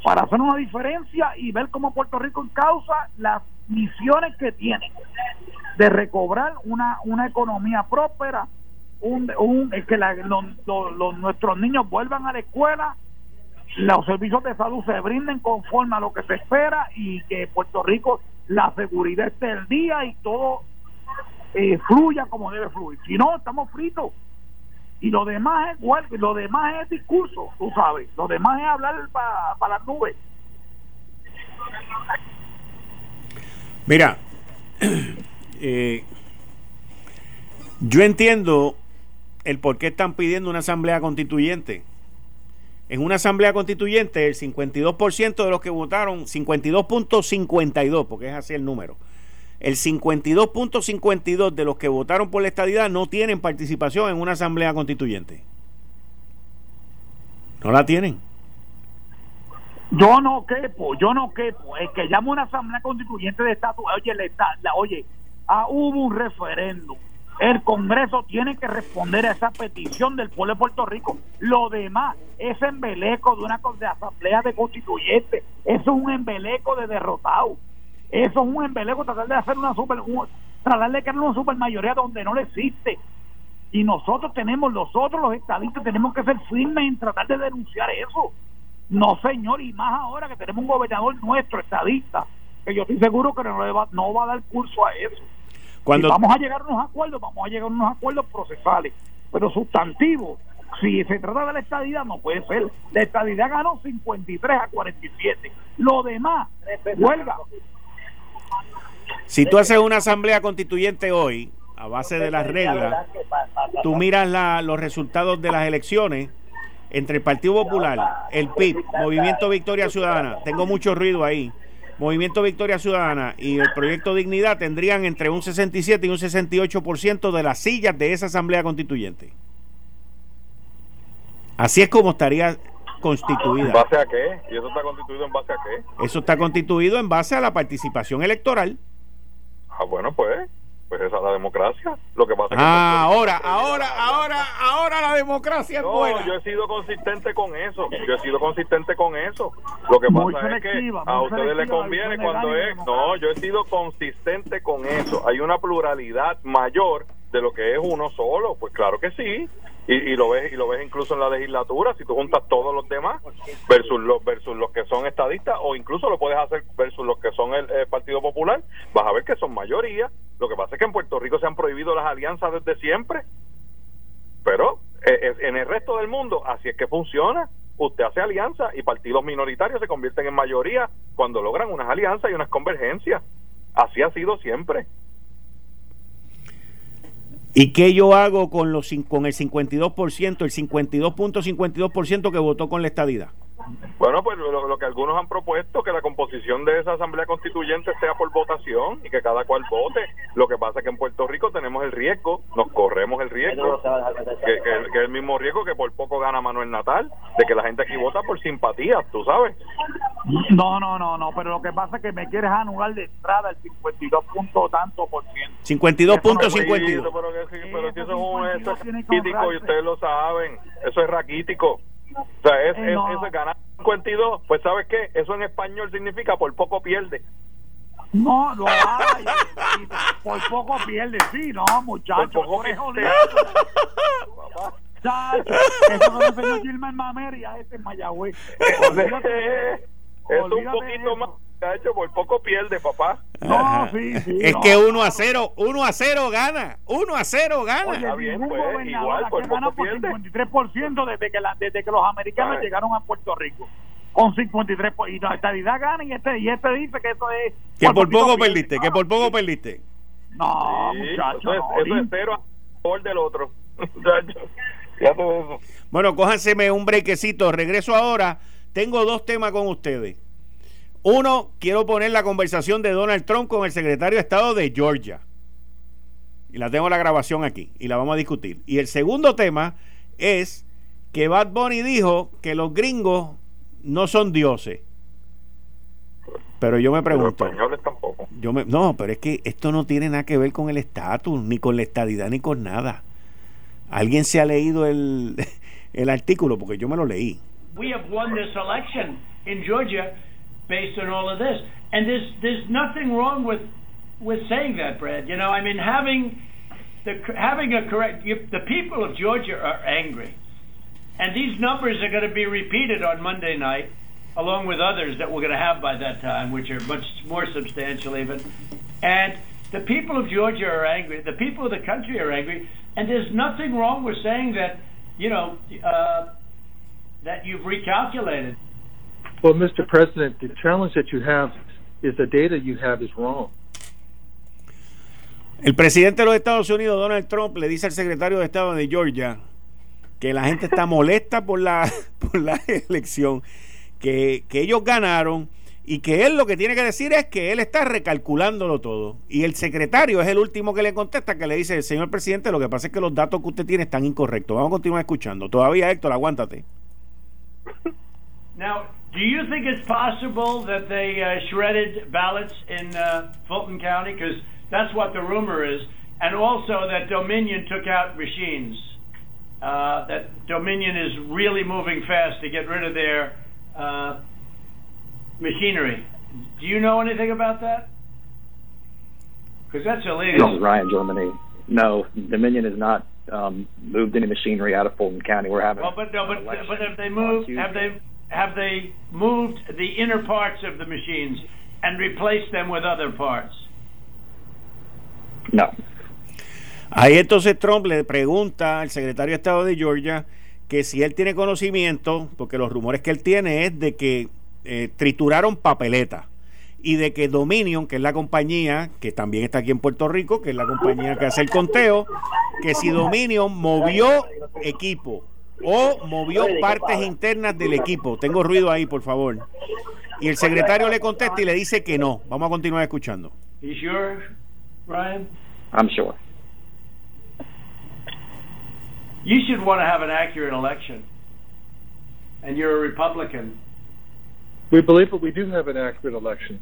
para hacer una diferencia y ver cómo Puerto Rico encausa las misiones que tiene de recobrar una, una economía próspera, un, un que los, nuestros niños vuelvan a la escuela, los servicios de salud se brinden conforme a lo que se espera y que Puerto Rico la seguridad esté el día y todo eh, fluya como debe fluir. Si no, estamos fritos. Y lo demás es igual, lo demás es discurso, tú sabes. Lo demás es hablar para las nubes. Mira, *clears throat* eh, yo entiendo el por qué están pidiendo una asamblea constituyente. En una asamblea constituyente, el 52% de los que votaron, 52.52, porque es así el número, el 52.52 de los que votaron por la estadidad no tienen participación en una asamblea constituyente. No la tienen. Yo no quepo, yo no quepo. Es que llamo una asamblea constituyente de estatus. Oye, la, oye, ah, hubo un referéndum el Congreso tiene que responder a esa petición del pueblo de Puerto Rico. Lo demás es embeleco de una de asamblea de constituyentes. Eso es un embeleco de derrotado. Eso es un embeleco tratar de hacer una super, tratar de crear una super mayoría donde no le existe. Y nosotros tenemos, nosotros los estadistas tenemos que ser firmes en tratar de denunciar eso. No, señor, y más ahora que tenemos un gobernador nuestro, estadista, que yo estoy seguro que no, va, no va a dar curso a eso. Cuando... vamos a llegar a unos acuerdos, vamos a llegar a unos acuerdos procesales, pero sustantivos. Si se trata de la estadidad, no puede ser. La estadidad ganó 53 a 47. Lo demás, huelga. Si tú haces una asamblea constituyente hoy, a base de las reglas, tú miras la, los resultados de las elecciones entre el Partido Popular, el PIB, Movimiento Victoria Ciudadana, tengo mucho ruido ahí, Movimiento Victoria Ciudadana y el Proyecto Dignidad tendrían entre un 67 y un 68% de las sillas de esa Asamblea Constituyente. Así es como estaría constituida. ¿En base a qué? ¿Y eso está constituido en base a qué? Eso está constituido en base a la participación electoral. Ah, bueno, pues pues esa es la democracia. Lo que pasa ah, ahora, ahora, ahora, ahora la democracia es buena. yo he sido consistente con eso. Yo he sido consistente con eso. Lo que pasa es que a ustedes les conviene cuando es. No, yo he sido consistente con eso. Hay una pluralidad mayor de lo que es uno solo. Pues claro que sí y, lo ves y lo ves incluso en la legislatura si tú juntas todos los demás versus los versus los que son estadistas o incluso lo puedes hacer versus los que son el, Partido Popular vas a ver que son mayoría lo que pasa es que en Puerto Rico se han prohibido las alianzas desde siempre pero eh, eh, en el resto del mundo así es que funciona. Usted hace alianzas y partidos minoritarios se convierten en mayoría cuando logran unas alianzas y unas convergencias. Así ha sido siempre. ¿Y qué yo hago con, los, con el 52%, el 52.52% que votó con la estadidad? Bueno, pues lo, que algunos han propuesto, que la composición de esa asamblea constituyente sea por votación y que cada cual vote. Lo que pasa es que en Puerto Rico tenemos el riesgo, nos corremos el riesgo, que, que, es el mismo riesgo que por poco gana Manuel Natal, de que la gente aquí vota por simpatía, tú sabes. No, no, no, no, pero lo que pasa es que me quieres anular de entrada el 52 punto tanto por ciento. 52.52. pero, pero si eso es un eso es raquítico y ustedes lo saben, eso es raquítico. O sea, es, eh, es, ganar 52, pues ¿sabes qué? Eso en español significa por poco pierde. No, lo hay. por poco pierde, sí, no, muchachos. Por poco pierde. *laughs* Eso lo enseñó Gilman Mamer y a este en Mayagüez. Es un poquito más hecho por poco pierde, papá. No, sí, sí, es que 1 a 0, 1 a 0 gana, 1 a 0 gana. Oye, bien, pues, igual por poco por 53% desde que, la, desde que los americanos llegaron a Puerto Rico. Con 53 y la estadidad gana y este, y este dice que eso es. Que por, poco perdiste, que por poco perdiste. No, muchachos. Eso, es, eso es cero a favor del otro. *laughs* bueno, cójanseme un brequecito. Regreso ahora. Tengo dos temas con ustedes. Uno, quiero poner la conversación de Donald Trump con el secretario de Estado de Georgia. Y la tengo la grabación aquí y la vamos a discutir. Y el segundo tema es que Bad Bunny dijo que los gringos no son dioses. Pero yo me pregunto. tampoco. Yo me, no, pero es que esto no tiene nada que ver con el estatus, ni con la estadidad, ni con nada. ¿Alguien se ha leído el, *laughs* el artículo? Porque yo me lo leí. We have won this election in Georgia based on all of this. And there's there's nothing wrong with with saying that, Brad. You know, I mean, having the having a correct you, the people of Georgia are angry, and these numbers are going to be repeated on Monday night, along with others that we're going to have by that time, which are much more substantial even. And the people of Georgia are angry. The people of the country are angry, and there's nothing wrong with saying that. You know. Uh, that you've recalculated. Well, Mr. President, the challenge that you have is the data you have is wrong. El presidente de los Estados Unidos, Donald Trump, le dice al secretario de Estado de Georgia que la gente está molesta por la, *laughs* por la elección, que, que ellos ganaron y que él lo que tiene que decir es que él está recalculándolo todo. Y el secretario es el último que le contesta, que le dice, señor presidente, lo que pasa es que los datos que usted tiene están incorrectos. Vamos a continuar escuchando. Todavía, Héctor, aguántate. Now, do you think it's possible that they uh, shredded ballots in uh, Fulton County? Because that's what the rumor is. And also that Dominion took out machines. Uh, that Dominion is really moving fast to get rid of their uh, machinery. Do you know anything about that? Because that's illegal. This is Ryan Germany. No, Dominion has not um, moved any machinery out of Fulton County. We're having Well, but no, but but have they moved? Have they have they moved the inner parts of the machines and replaced them with other parts? No. Ahí entonces Trump le pregunta al secretario de Estado de Georgia que si él tiene conocimiento, porque los rumores que él tiene es de que eh, trituraron papeleta y de que Dominion, que es la compañía que también está aquí en Puerto Rico, que es la compañía que hace el conteo, que si Dominion movió equipo o movió partes internas del equipo. Tengo ruido ahí, por favor. Y el secretario le contesta y le dice que no. Vamos a continuar escuchando. You sure, Ryan? I'm sure. You should want to have an accurate election. And you're a Republican. We believe that we do have an accurate election.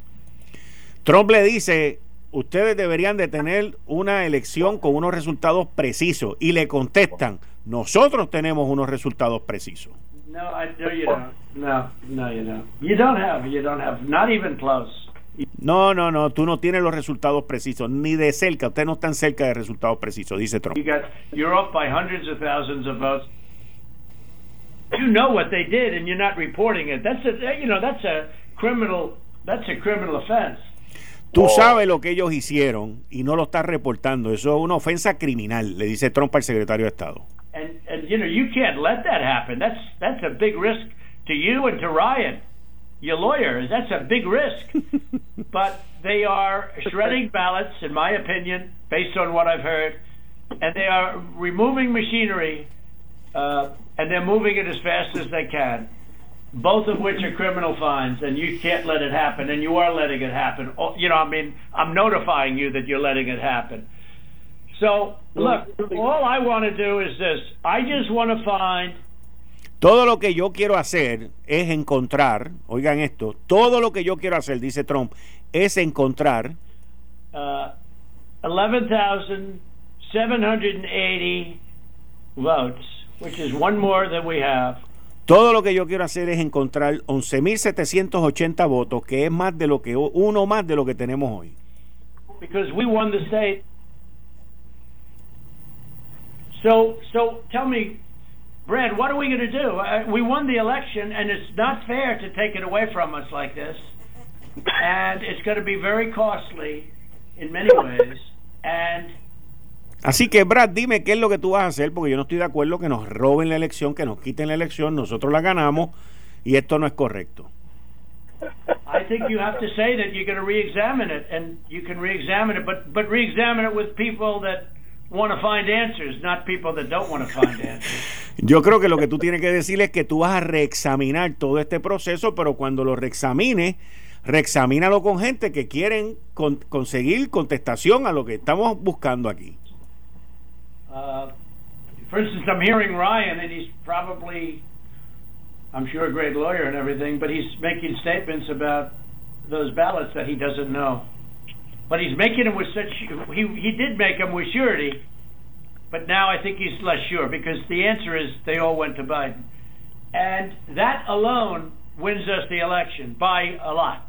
Trump le dice, ustedes deberían de tener una elección con unos resultados precisos. Y le contestan, nosotros tenemos unos resultados precisos. No, I no, you don't. No, no, you don't. You don't have. You don't have. Not even close. No, no, no, tú no tienes los resultados precisos, ni de cerca, ustedes no están cerca de resultados precisos, dice Trump. You got. You're off by hundreds of thousands of votes. You know what they did, and you're not reporting it. That's a. You know, that's a criminal. That's a criminal offense. Tú sabes lo que ellos hicieron y no lo estás reportando. Eso es una ofensa criminal, le dice Trump al secretario de Estado. and and you know you can't let that happen. That's that's a big risk to you and to Ryan, your lawyers. That's a big risk. *laughs* but they are shredding ballots, in my opinion, based on what I've heard, and they are removing machinery, uh, and they're moving it as fast as they can. Both of which are criminal fines, and you can't let it happen, and you are letting it happen. Oh, You know, I mean, I'm notifying you that you're letting it happen. So, look, all I want to do is this. I just want to find Todo lo que yo quiero hacer es encontrar, oigan esto, todo lo que yo quiero hacer, dice Trump, es encontrar uh, 11,780 votes, which is one more than we have. Todo lo que yo quiero hacer es encontrar 11.780 votos, que es más de lo que uno más de lo que tenemos hoy. because we won the state. So, so tell me, Brad, what are we going to do? Uh, we won the election, and it's not fair to take it away from us like this. And it's going to be very costly in many ways. And Así que Brad, dime qué es lo que tú vas a hacer, porque yo no estoy de acuerdo que nos roben la elección, que nos quiten la elección, nosotros la ganamos y esto no es correcto. I think you have to say that you're going to re-examine it, and you can re-examine it, but but re-examine it with people that want to find answers, not people that don't want to find answers. *laughs* Yo creo que lo que tú tienes que decir es que tú vas a reexaminar todo este proceso, pero cuando lo reexamines, reexamínalo con gente que quieren con- conseguir contestación a lo que estamos buscando aquí. Uh, for instance, I'm hearing Ryan, and he's probably, I'm sure, a great lawyer and everything, but he's making statements about those ballots that he doesn't know. But he's making them with such, he, he did make them with surety, but now I think he's less sure because the answer is they all went to Biden. And that alone wins us the election by a lot.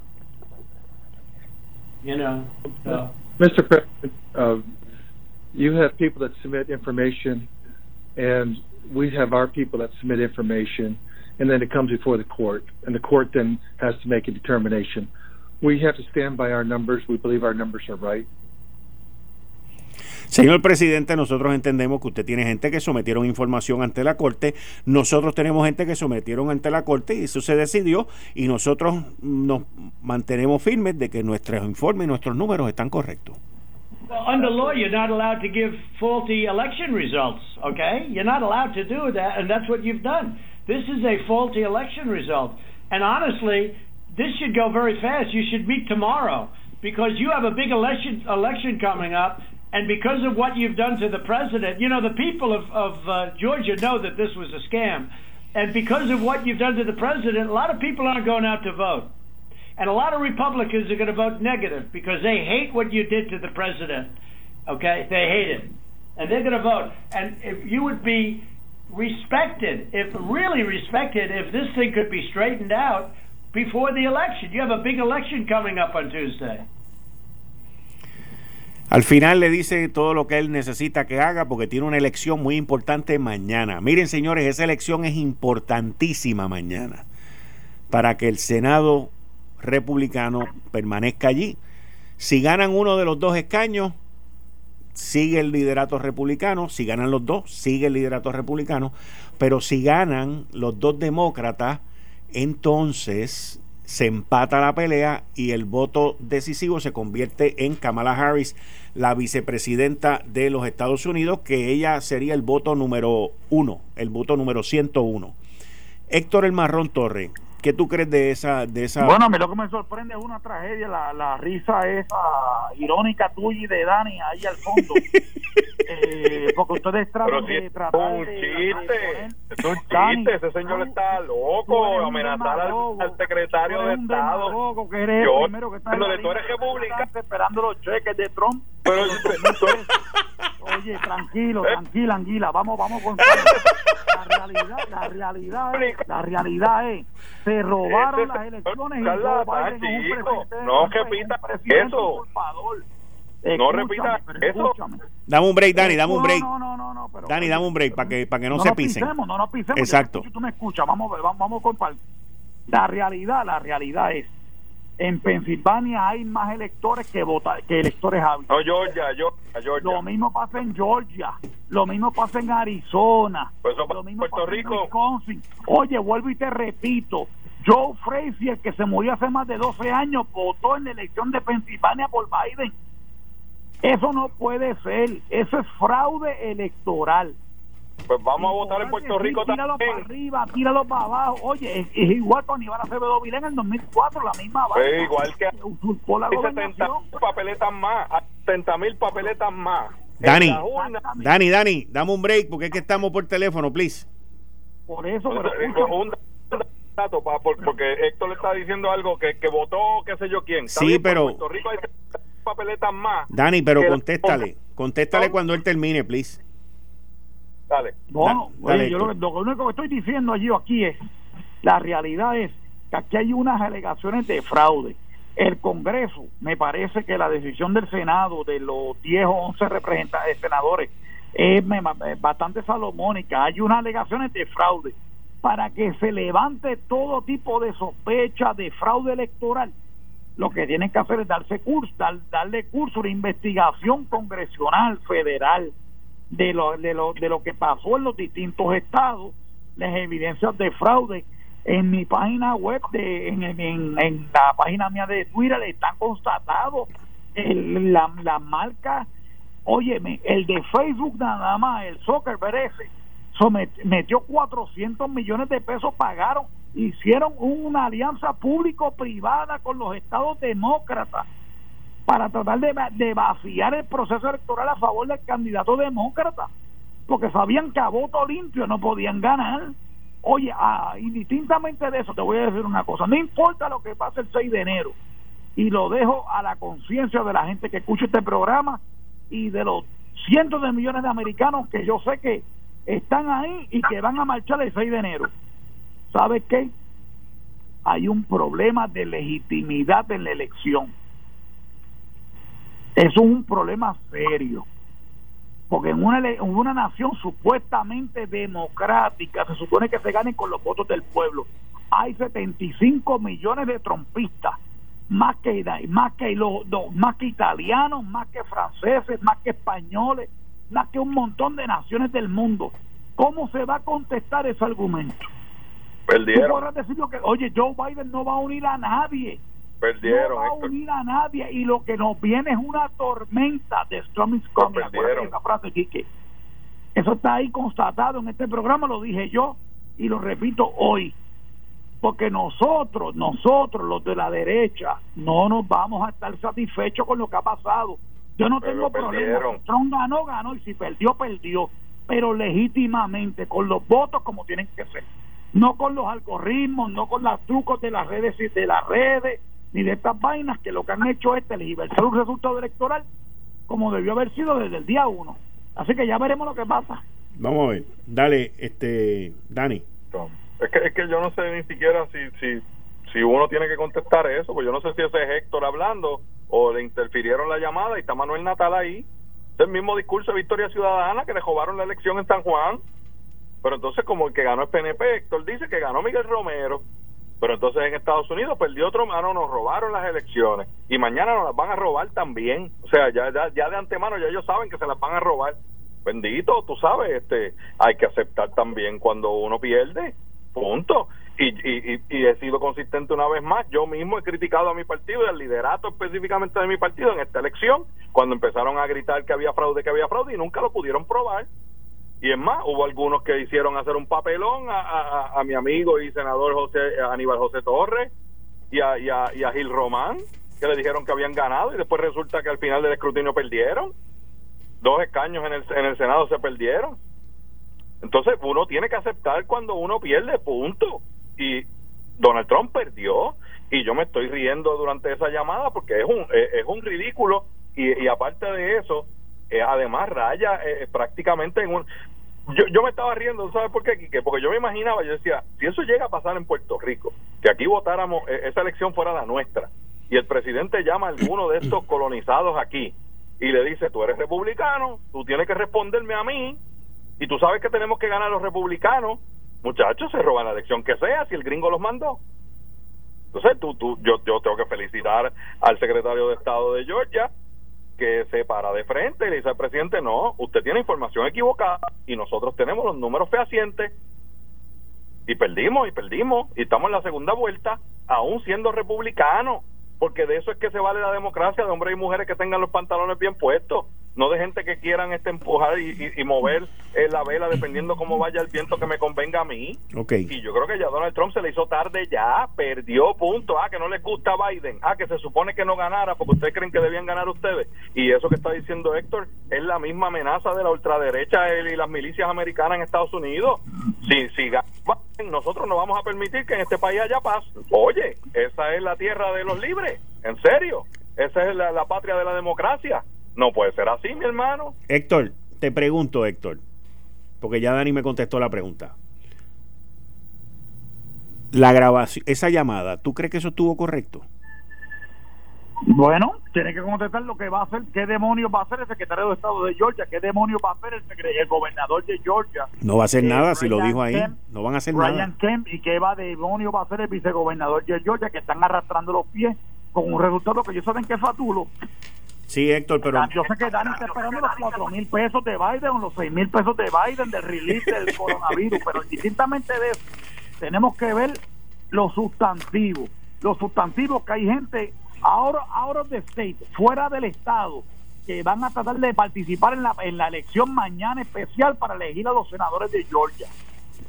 You know, so. Mr. President, uh, you have people that submit information, and we have our people that submit information, and then it comes before the court, and the court then has to make a determination. We have to stand by our numbers. We believe our numbers are right. Señor presidente, nosotros entendemos que usted tiene gente que sometieron información ante la corte, nosotros tenemos gente que sometieron ante la corte y eso se decidió y nosotros nos mantenemos firmes de que nuestros informes y nuestros números están correctos. Under law, you're not allowed to give faulty election results, okay? You're not allowed to do that, and that's what you've done. This is a faulty election result. And honestly, this should go very fast. You should meet tomorrow because you have a big election election coming up, and because of what you've done to the president, you know, the people of, of uh, Georgia know that this was a scam. And because of what you've done to the president, a lot of people aren't going out to vote. And a lot of Republicans are going to vote negative because they hate what you did to the president. Okay? They hate it. And they're going to vote. And if you would be respected, if really respected, if this thing could be straightened out before the election. You have a big election coming up on Tuesday. Al final le dice todo lo que él necesita que haga porque tiene una elección muy importante mañana. Miren, señores, esa elección es importantísima mañana para que el Senado republicano permanezca allí. Si ganan uno de los dos escaños, sigue el liderato republicano. Si ganan los dos, sigue el liderato republicano. Pero si ganan los dos demócratas, entonces se empata la pelea y el voto decisivo se convierte en Kamala Harris, la vicepresidenta de los Estados Unidos, que ella sería el voto número uno, el voto número 101. Héctor El Marrón Torre, ¿Qué tú crees de esa, de esa? Bueno, a mí lo que me sorprende es una tragedia, la, la risa esa irónica tuya y de Dani ahí al fondo. *laughs* eh, porque ustedes tratan de tratar un chiste, es un chiste, ese señor está loco, amenazar al, al, secretario de Estado. Loco, que eres Yo, que está tú eres republicano esperando los cheques de Trump. Pero, Oye, tranquilo, tranquila, anguila, vamos, vamos con la realidad, la realidad es, la realidad es, se robaron las elecciones y Joe Biden es un presidente, no repita eso. No repita eso. Dame un break, Dani, dame un break. No, no, no, no, pero, Dani, dame un break para que, para que no, no se pisen. Pisemos, no nos pisemos. Exacto. Yo, tú me escuchas, vamos a ver, vamos, vamos con La realidad, la realidad es en Pensilvania hay más electores que vota, que electores hábiles. No, Georgia, Georgia, Georgia. Lo mismo pasa en Georgia, lo mismo pasa en Arizona, pues eso lo mismo Puerto pasa Rico. en Wisconsin. Oye, vuelvo y te repito, Joe Frazier, que se murió hace más de 12 años, votó en la elección de Pensilvania por Biden. Eso no puede ser, eso es fraude electoral. Pues vamos a votar en Puerto Rico sí, tíralo también. para arriba, tíralo para abajo. Oye, es, es igual con Iván Acevedo Vilén en el 2004, la misma vaina. Eh, igual que usurpó la hay 70 gobernación. mil papeletas más, 70 mil papeletas más. Dani, Dani, Dani, dame un break porque es que estamos por teléfono, please. Por eso, pero escucha, un dato, pa- por- porque Héctor le está diciendo algo que, que votó qué sé yo quién. Sí, bien, pero- En Puerto Rico hay 70 papeletas más. Dani, pero contéstale, contéstale cuando él termine, please. Dale. no, Da- dale, oye, yo lo, único que estoy diciendo allí aquí es, la realidad es que aquí hay unas alegaciones de fraude. El Congreso, me parece que la decisión del Senado, de los 10 o 11 representantes, senadores, es me- es bastante salomónica. Hay unas alegaciones de fraude. Para que se levante todo tipo de sospecha de fraude electoral, lo que tienen que hacer es darse curso, dar- darle curso de investigación congresional, federal, de lo, de, lo, de lo que pasó en los distintos estados, las evidencias de fraude. En mi página web, de, en, en, en la página mía de Twitter, están constatados el, la, la marca, óyeme, el de Facebook nada más, el Zuckerberg ese, metió 400 millones de pesos, pagaron, hicieron una alianza público-privada con los estados demócratas para tratar de, va- de vaciar el proceso electoral a favor del candidato demócrata, porque sabían que a voto limpio no podían ganar. Oye, ah, indistintamente de eso, te voy a decir una cosa, no importa lo que pase el 6 de enero, y lo dejo a la conciencia de la gente que escucha este programa y de los cientos de millones de americanos que yo sé que están ahí y que van a marchar el 6 de enero. ¿Sabes qué? Hay un problema de legitimidad en la elección. Eso es un problema serio. Porque en una, en una nación supuestamente democrática se supone que se ganen con los votos del pueblo. Hay 75 millones de trompistas, más que más que los más que italianos, más que franceses, más que españoles, más que un montón de naciones del mundo. ¿Cómo se va a contestar ese argumento? Tú Perdieron, podrás decir que, oye, Joe Biden no va a unir a nadie perdieron, no va a unir a nadie y lo que nos viene es una tormenta de Storm is coming. Esa frase, Quique. Eso está ahí constatado en este programa, lo dije yo y lo repito hoy. Porque nosotros, nosotros los de la derecha, no nos vamos a estar satisfechos con lo que ha pasado. Yo no Pero tengo problema. perdieron. Trump ganó, ganó y si perdió, perdió. Pero legítimamente, con los votos como tienen que ser. No con los algoritmos, no con los trucos de las redes y de las redes, ni de estas vainas que lo que han hecho es tergiversar un resultado electoral como debió haber sido desde el día uno. Así que ya veremos lo que pasa. Vamos a ver. Dale, este, Dani. Es que, es que yo no sé ni siquiera si, si, si uno tiene que contestar eso, pues yo no sé si ese es Héctor hablando o le interfirieron la llamada y está Manuel Natal ahí. Es el mismo discurso de Victoria Ciudadana que le robaron la elección en San Juan. Pero entonces como el que ganó es PNP, Héctor dice que ganó Miguel Romero. Pero entonces en Estados Unidos perdió otro mano, nos robaron las elecciones y mañana nos las van a robar también. O sea, ya, ya, ya de antemano ya ellos saben que se las van a robar. Bendito, tú sabes, este, hay que aceptar también cuando uno pierde, punto. Y, y, y, he sido consistente una vez más. Yo mismo he criticado a mi partido y al liderato específicamente de mi partido en esta elección, cuando empezaron a gritar que había fraude, que había fraude y nunca lo pudieron probar. Y es más, hubo algunos que hicieron hacer un papelón a, a, mi amigo y senador José Aníbal José Torres y a, y, a, a Gil Román, que le dijeron que habían ganado y después resulta que al final del escrutinio perdieron. Dos escaños en el, en el Senado se perdieron. Entonces uno tiene que aceptar cuando uno pierde, punto y Donald Trump perdió y yo me estoy riendo durante esa llamada porque es un es un ridículo y, aparte de eso eh, además raya eh, prácticamente en un yo, yo me estaba riendo, ¿sabes por qué, Porque yo me imaginaba, yo decía, si eso llega a pasar en Puerto Rico, que aquí votáramos, eh, esa elección fuera la nuestra, y el presidente llama a alguno de estos colonizados aquí y le dice, tú eres republicano, tú tienes que responderme a mí, y tú sabes que tenemos que ganar los republicanos, muchachos, se roban la elección que sea si el gringo los mandó. Entonces, tú, tú, yo, yo tengo que felicitar al secretario de Estado de Georgia que se para de frente y le dice al presidente, no, usted tiene información equivocada y nosotros tenemos los números fehacientes y perdimos y perdimos y estamos en la segunda vuelta aún siendo republicanos porque de eso es que se vale la democracia de hombres y mujeres que tengan los pantalones bien puestos no de gente que quieran este empujar y, mover eh, la vela dependiendo cómo vaya el viento que me convenga a mí. Okay. Y yo creo que ya Donald Trump se le hizo tarde ya, perdió punto. Ah, que no les gusta Biden. Ah, que se supone que no ganara porque ustedes creen que debían ganar ustedes. Y eso que está diciendo Héctor es la misma amenaza de la ultraderecha y las milicias americanas en Estados Unidos. Si, si nosotros no vamos a permitir que en este país haya paz. Oye, esa es la tierra de los libres. En serio. Esa es la patria de la democracia no puede ser así, mi hermano. Héctor, te pregunto, Héctor, porque ya Dani me contestó la pregunta. La grabación, esa llamada, ¿tú crees que eso estuvo correcto? Bueno, tiene que contestar lo que va a hacer, qué demonios va a hacer el secretario de Estado de Georgia, qué demonios va a hacer el, gobernador de Georgia. No va a hacer nada, si lo dijo ahí, no van a hacer nada. Ryan Kemp y qué va demonios va a hacer el vicegobernador de Georgia, que están arrastrando los pies con un resultado que ellos saben que es fatulo. Sí, Héctor, pero... Yo sé que Dani está esperando los 4 mil pesos de Biden o los 6 mil pesos de Biden del release del *laughs* coronavirus, pero distintamente de eso, tenemos que ver los sustantivos. Los sustantivos que hay gente ahora ahora de state, fuera del estado, que van a tratar de participar en la, en la elección mañana especial para elegir a los senadores de Georgia,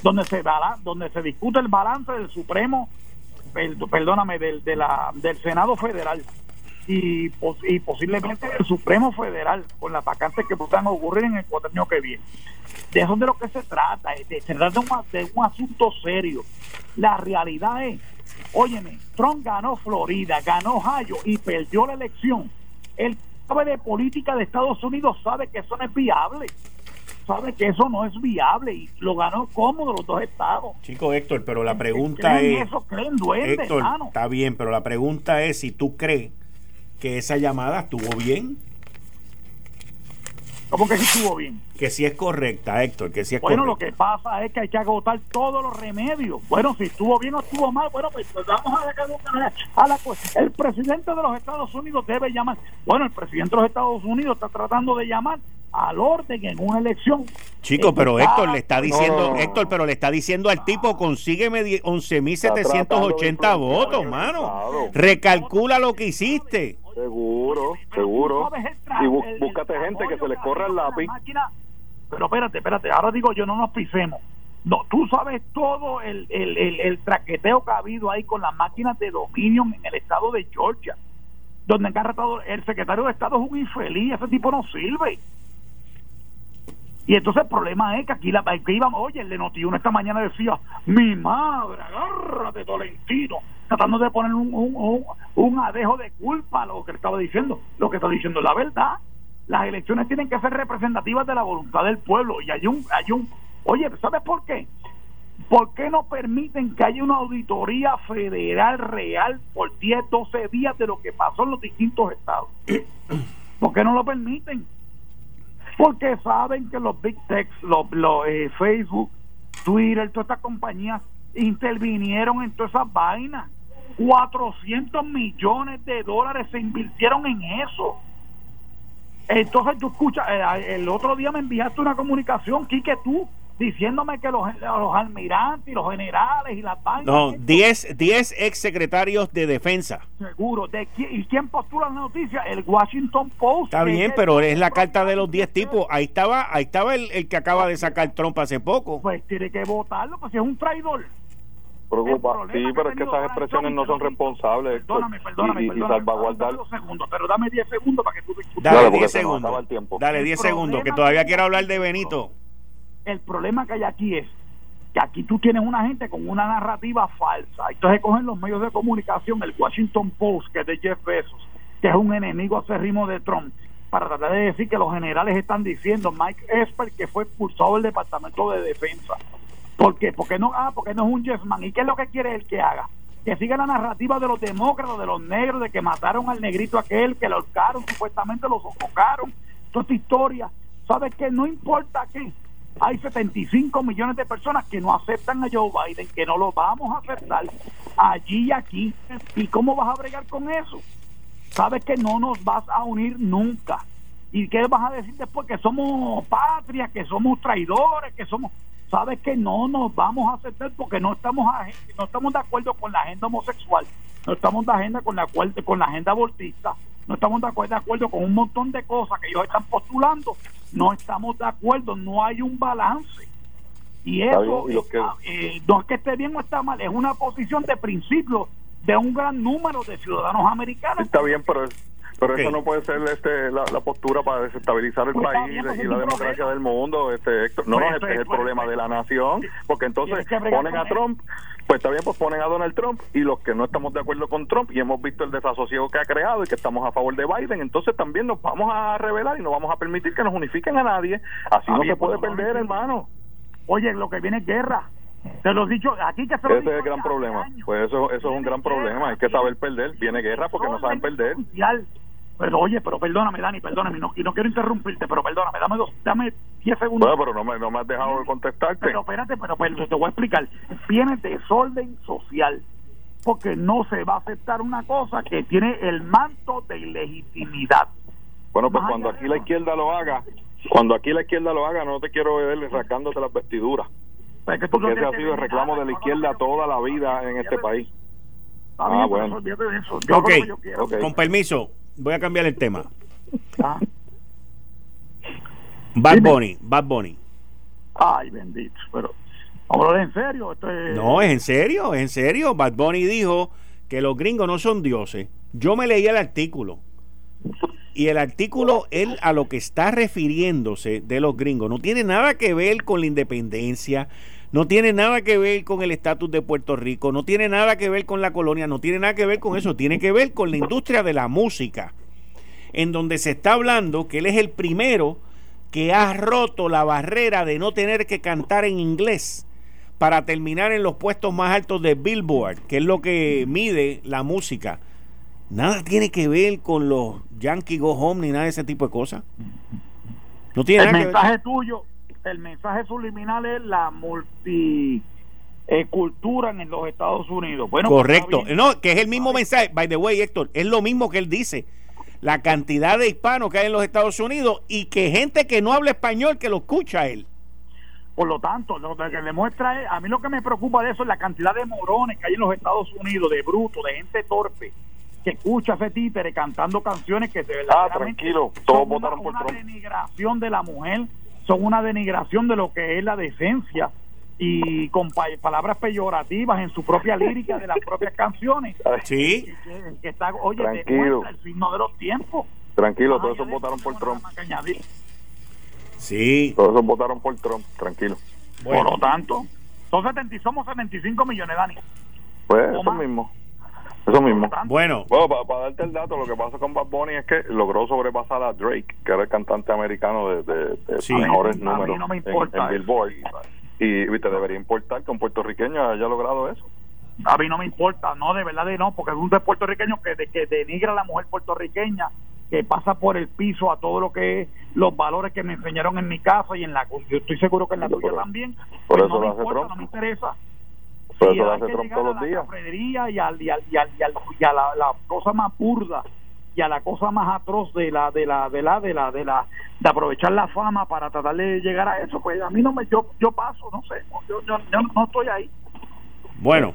donde se donde se discute el balance del Supremo, perdóname, del, de la, del Senado Federal y, y posiblemente el Supremo Federal con las vacantes que puedan ocurrir en el año que viene. De eso es de lo que se trata, de, se trata de un, de un asunto serio. La realidad es, óyeme, Trump ganó Florida, ganó Ohio y perdió la elección. El sabe de política de Estados Unidos sabe que eso no es viable sabe que eso no es viable y lo ganó cómodo los dos estados. Chico Héctor, pero la pregunta es... Eso, creen duende, Héctor, está bien, pero la pregunta es si tú crees que esa llamada estuvo bien. ¿Cómo que sí estuvo bien? Que sí es correcta, Héctor, que sí es bueno, correcta. lo que pasa es que hay que agotar todos los remedios. Bueno, si estuvo bien o estuvo mal, bueno, pues, pues vamos a dejar a la cosa. El presidente de los Estados Unidos debe llamar. Bueno, el presidente de los Estados Unidos está tratando de llamar al orden en una elección. Chico, pero Héctor le está diciendo, Héctor, pero le está diciendo al tipo, consígueme 11.780 votos, mano. Recalcula lo que hiciste. Seguro, seguro. Y búscate gente que se le corra el lápiz. Pero espérate, espérate, ahora digo yo, no nos pisemos. No, tú sabes todo el, el, el, traqueteo que ha habido ahí con las máquinas de Dominion en el estado de Georgia, donde han el secretario de Estado es un infeliz, ese tipo no sirve. Y entonces el problema es que aquí la, que íbamos, oye, el de Notiuno esta mañana decía, mi madre, agárrate Tolentino, tratando de poner un, un, un, adejo de culpa a lo que estaba diciendo. Lo que está diciendo es la verdad. Las elecciones tienen que ser representativas de la voluntad del pueblo. Y hay un, hay un, oye, ¿sabes por qué? ¿Por qué no permiten que haya una auditoría federal real por 10, 12 días de lo que pasó en los distintos estados? ¿Por qué no lo permiten? Porque saben que los big techs, los, eh, Facebook, Twitter, todas estas compañías intervinieron en todas esas vainas. 400 millones de dólares se invirtieron en eso. Entonces tú escuchas, eh, el otro día me enviaste una comunicación, Quique, tú, diciéndome que los, los almirantes y los generales y las vainas... No, 10 diez ex secretarios de defensa. Seguro. ¿De quién, ¿Y quién postula la noticia? El Washington Post. Está bien, es pero el- es la carta de los 10 tipos. Ahí estaba ahí estaba el, el que acaba de sacar Trump hace poco. Pues tiene que votarlo, pues si es un traidor. Preocupa. El problema Sí, pero es que esas expresiones no son responsables Perdóname, perdóname, y, y perdóname, salvaguardar. dame dos segundos, pero dame 10 segundos para que tú discutas. Dale Claro, porque 10 se nos acaba segundos. Dale El 10 segundos, que todavía quiero hablar de Benito. El problema que hay aquí es que aquí tú tienes una gente con una narrativa falsa. Entonces cogen los medios de comunicación, el Washington Post, que es de Jeff Bezos, que es un enemigo acérrimo de Trump, para tratar de decir que los generales están diciendo, Mike Esper, que fue expulsado del Departamento de Defensa. ¿Por qué? Porque no, ah, porque no es un yes man. ¿Y qué es lo que quiere él que haga? Que siga la narrativa de los demócratas, de los negros, de que mataron al negrito aquel, que lo ahorcaron, supuestamente lo sofocaron. Toda esta historia. ¿Sabes qué? No importa qué. Hay 75 millones de personas que no aceptan a Joe Biden, que no lo vamos a aceptar allí y aquí. ¿Y cómo vas a bregar con eso? Sabes que no nos vas a unir nunca. ¿Y qué vas a decir después? Que somos patria, que somos traidores, que somos... Sabes que no nos vamos a aceptar porque no estamos a- no estamos de acuerdo con la agenda homosexual, no estamos de agenda con la con la agenda abortista, no estamos de acuerdo, de acuerdo con un montón de cosas que ellos están postulando, no estamos de acuerdo, no hay un balance. Y eso bien, está- eh, no es que esté bien o está mal, es una posición de principio de un gran número de ciudadanos americanos. Está bien, pero es- pero eso no puede ser este la, la postura para desestabilizar el Pues país bien, pues y la democracia problema. del mundo, este Héctor. No, Pues no, este es el pues, problema pues, de la nación, porque entonces ponen a. Trump, pues está bien, pues ponen a Donald Trump y los que no estamos de acuerdo con Trump y hemos visto el desasosiego que ha creado y que estamos a favor de Biden, entonces también nos vamos a revelar y no vamos a permitir que nos unifiquen a nadie. Así no bien, se puede no, perder, no, hermano. Oye, lo que viene es guerra. Te lo he dicho aquí que se lo Ese es el gran problema. años. Pues eso, eso es un gran problema. Hay que saber perder. Viene guerra porque no saben perder. Social. Pero oye, pero perdóname, Dani, perdóname, no, y no quiero interrumpirte, pero perdóname, dame dos, dame 10 segundos. Bueno, pero no me, no me has dejado de contestarte. Pero espérate, pero, pero te voy a explicar. Viene desorden social. Porque no se va a aceptar una cosa que tiene el manto de ilegitimidad. Bueno, pues Más cuando aquí la izquierda lo haga, cuando aquí la izquierda lo haga, no te quiero ver rascándote las vestiduras. Pues que tú no Porque ese ha sido el reclamo nada, de la izquierda toda la vida en este país. Ah, bueno. eso. Yo yo con permiso, voy a cambiar el tema. Ah. Bad. Bunny, Bad Bunny. Ay, bendito. Pero, vamos a hablar en serio. Esto es- No, es en serio, es en serio. Bad Bunny dijo que los gringos no son dioses. Yo me leí el artículo. Y el artículo, él a lo que está refiriéndose de los gringos, no tiene nada que ver con la independencia, no tiene nada que ver con el estatus de Puerto Rico, no tiene nada que ver con la colonia, no tiene nada que ver con eso, tiene que ver con la industria de la música, en donde se está hablando que él es el primero que ha roto la barrera de no tener que cantar en inglés para terminar en los puestos más altos de Billboard, que es lo que mide la música. Nada tiene que ver con los Yankee Go Home ni nada de ese tipo de cosas. No tiene el nada que ver. mensaje tuyo, el mensaje subliminal es la multicultura en los Estados Unidos. Bueno, pues, Correcto. No, que es el mismo mensaje. By the way, Héctor, es lo mismo que él dice. La cantidad de hispanos que hay en los Estados Unidos y que gente que no habla español que lo escucha a él. Por lo tanto, lo que demuestra es, a mí lo que me preocupa de eso es la cantidad de morones que hay en los Estados Unidos, de bruto, de gente torpe, que escucha a ese títere cantando canciones que de verdad Ah, tranquilo, todos votaron por una denigración de la mujer, son una denigración de lo que es la decencia y con pa- palabras peyorativas en su propia lírica de las propias canciones. *laughs* Sí. Que, que está, oye, Tranquilo. el signo de los tiempos. Tranquilo, todos esos votaron por Trump. Sí. Todos esos votaron por Trump. Tranquilo. Bueno. Por lo tanto, son 70 y somos 75 millones, Dani. Pues ¿O eso más? mismo. Eso mismo. Bueno, Bueno, para, darte el dato, lo que pasa con Bad Bunny es que logró sobrepasar a Drake, que era el cantante americano de, de- de Sí. mejores A mí números no me en- importa en, eso. Billboard. y, te debería importar que un puertorriqueño haya logrado eso. A mí no me importa, no, de verdad de no, porque es un puertorriqueño que, de, que denigra a la mujer puertorriqueña, que pasa por el piso a todo lo que es los valores que me enseñaron en mi casa y en la yo estoy seguro que en la tuya también. Por pues eso no me importa, no me interesa. Por y eso lo hay hace que Trump llegar todos a los la días. cafrería y, al, y, al, y, al, y, al- y a la, la cosa más burda y a la cosa más atroz de la de la de la de la de la de aprovechar la fama para tratar de llegar a eso pues a mí no me yo yo paso no sé yo, yo, yo no estoy ahí Bueno,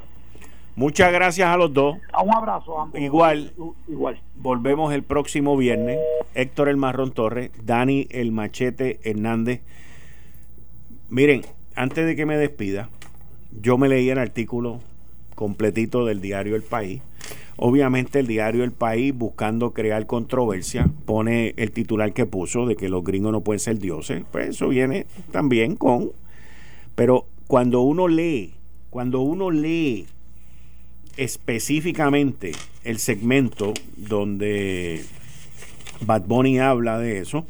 muchas gracias a los dos. a un abrazo a ambos. Igual. igual Volvemos el próximo viernes. Héctor el Marrón Torres, Dani el Machete Hernández. Miren, antes de que me despida, yo me leí el artículo completito del diario El País. Obviamente el diario El País, buscando crear controversia, pone el titular que puso de que los gringos no pueden ser dioses. Pues eso viene también con... Pero cuando uno lee, cuando uno lee específicamente el segmento donde Bad Bunny habla de eso,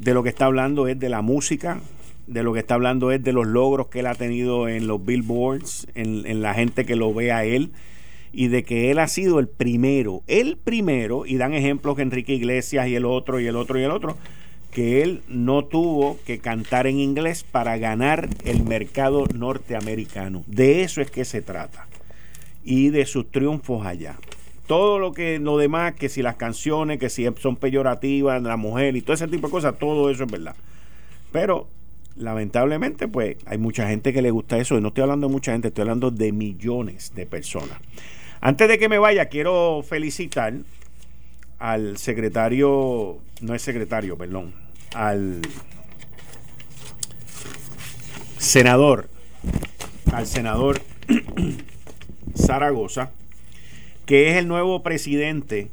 de lo que está hablando es de la música, de lo que está hablando es de los logros que él ha tenido en los billboards, en, en la gente que lo ve a él, y de que él ha sido el primero, el primero, y dan ejemplos que Enrique Iglesias y el otro, y el otro, y el otro, que él no tuvo que cantar en inglés para ganar el mercado norteamericano. De eso es que se trata. Y de sus triunfos allá. Todo lo que lo demás, que si las canciones, que si son peyorativas, la mujer y todo ese tipo de cosas, todo eso es verdad. Pero lamentablemente, pues hay mucha gente que le gusta eso. Y no estoy hablando de mucha gente, estoy hablando de millones de personas. Antes de que me vaya, quiero felicitar al secretario, no es secretario, perdón, al senador, al senador *clears throat* Zaragoza, que es el nuevo presidente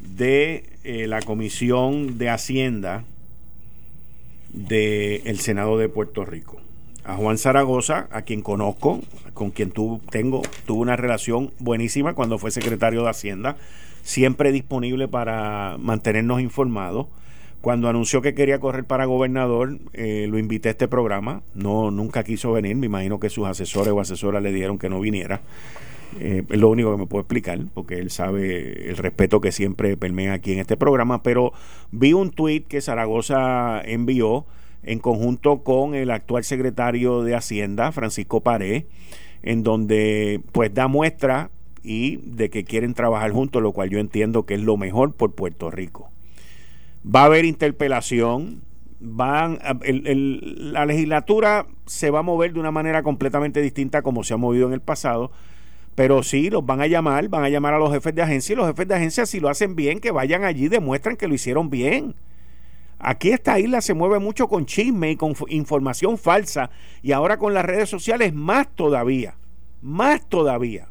de eh, la Comisión de Hacienda del Senado de Puerto Rico. A Juan Zaragoza, a quien conozco, con quien tu, tengo, tuve una relación buenísima cuando fue secretario de Hacienda, siempre disponible para mantenernos informados. Cuando anunció que quería correr para gobernador, eh, lo invité a este programa. No, nunca quiso venir. Me imagino que sus asesores o asesoras le dieron que no viniera. Eh, es lo único que me puedo explicar, porque él sabe el respeto que siempre permea aquí en este programa. Pero vi un tuit que Zaragoza envió en conjunto con el actual secretario de Hacienda, Francisco Paré, en donde pues da muestra y de que quieren trabajar juntos, lo cual yo entiendo que es lo mejor por Puerto Rico. Va a haber interpelación, van el- la legislatura se va a mover de una manera completamente distinta como se ha movido en el pasado, pero sí, los van a llamar, van a llamar a los jefes de agencia y los jefes de agencia si lo hacen bien, que vayan allí, demuestren que lo hicieron bien. Aquí esta isla se mueve mucho con chisme y con información falsa y ahora con las redes sociales más todavía, más todavía.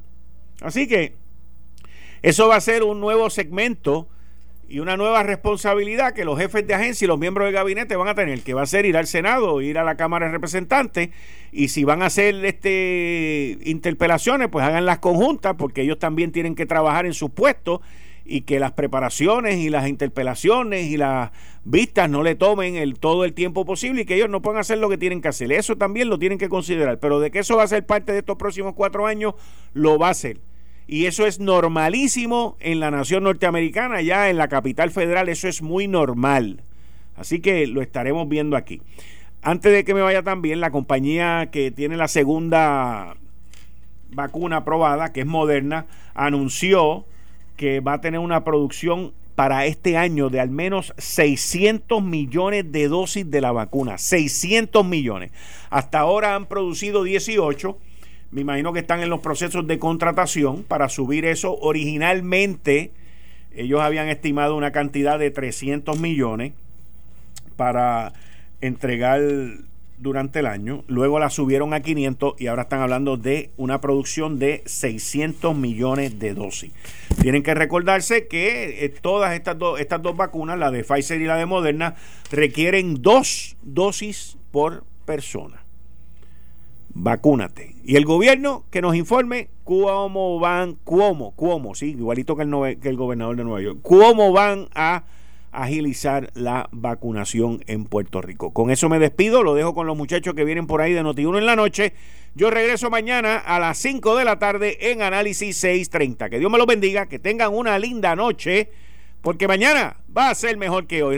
Así que eso va a ser un nuevo segmento y una nueva responsabilidad que los jefes de agencia y los miembros del gabinete van a tener, que va a ser ir al Senado, ir a la Cámara de Representantes y si van a hacer este interpelaciones, pues hagan las conjuntas porque ellos también tienen que trabajar en sus puestos y que las preparaciones y las interpelaciones y las vistas no le tomen el, todo el tiempo posible y que ellos no puedan hacer lo que tienen que hacer. Eso también lo tienen que considerar, pero de que eso va a ser parte de estos próximos cuatro años, lo va a ser. Y eso es normalísimo en la nación norteamericana, ya en la capital federal, eso es muy normal. Así que lo estaremos viendo aquí. Antes de que me vaya también, la compañía que tiene la segunda vacuna aprobada, que es Moderna, anunció que va a tener una producción para este año de al menos 600 millones de dosis de la vacuna. 600 millones. Hasta ahora han producido 18. Me imagino que están en los procesos de contratación para subir eso. Originalmente ellos habían estimado una cantidad de 300 millones para entregar durante el año. Luego la subieron a 500 y ahora están hablando de una producción de 600 millones de dosis. Tienen que recordarse que eh, todas estas, dos estas dos vacunas, la de Pfizer y la de Moderna, requieren dos dosis por persona. Vacúnate. Y el gobierno que nos informe cómo van, cómo, cómo, sí, igualito que el, que el gobernador de Nueva York, cómo van a agilizar la vacunación en Puerto Rico. Con eso me despido, lo dejo con los muchachos que vienen por ahí de Noti1 en la noche. Yo regreso mañana a las 5 de la tarde en Análisis 630. Que Dios me los bendiga, que tengan una linda noche, porque mañana va a ser mejor que hoy.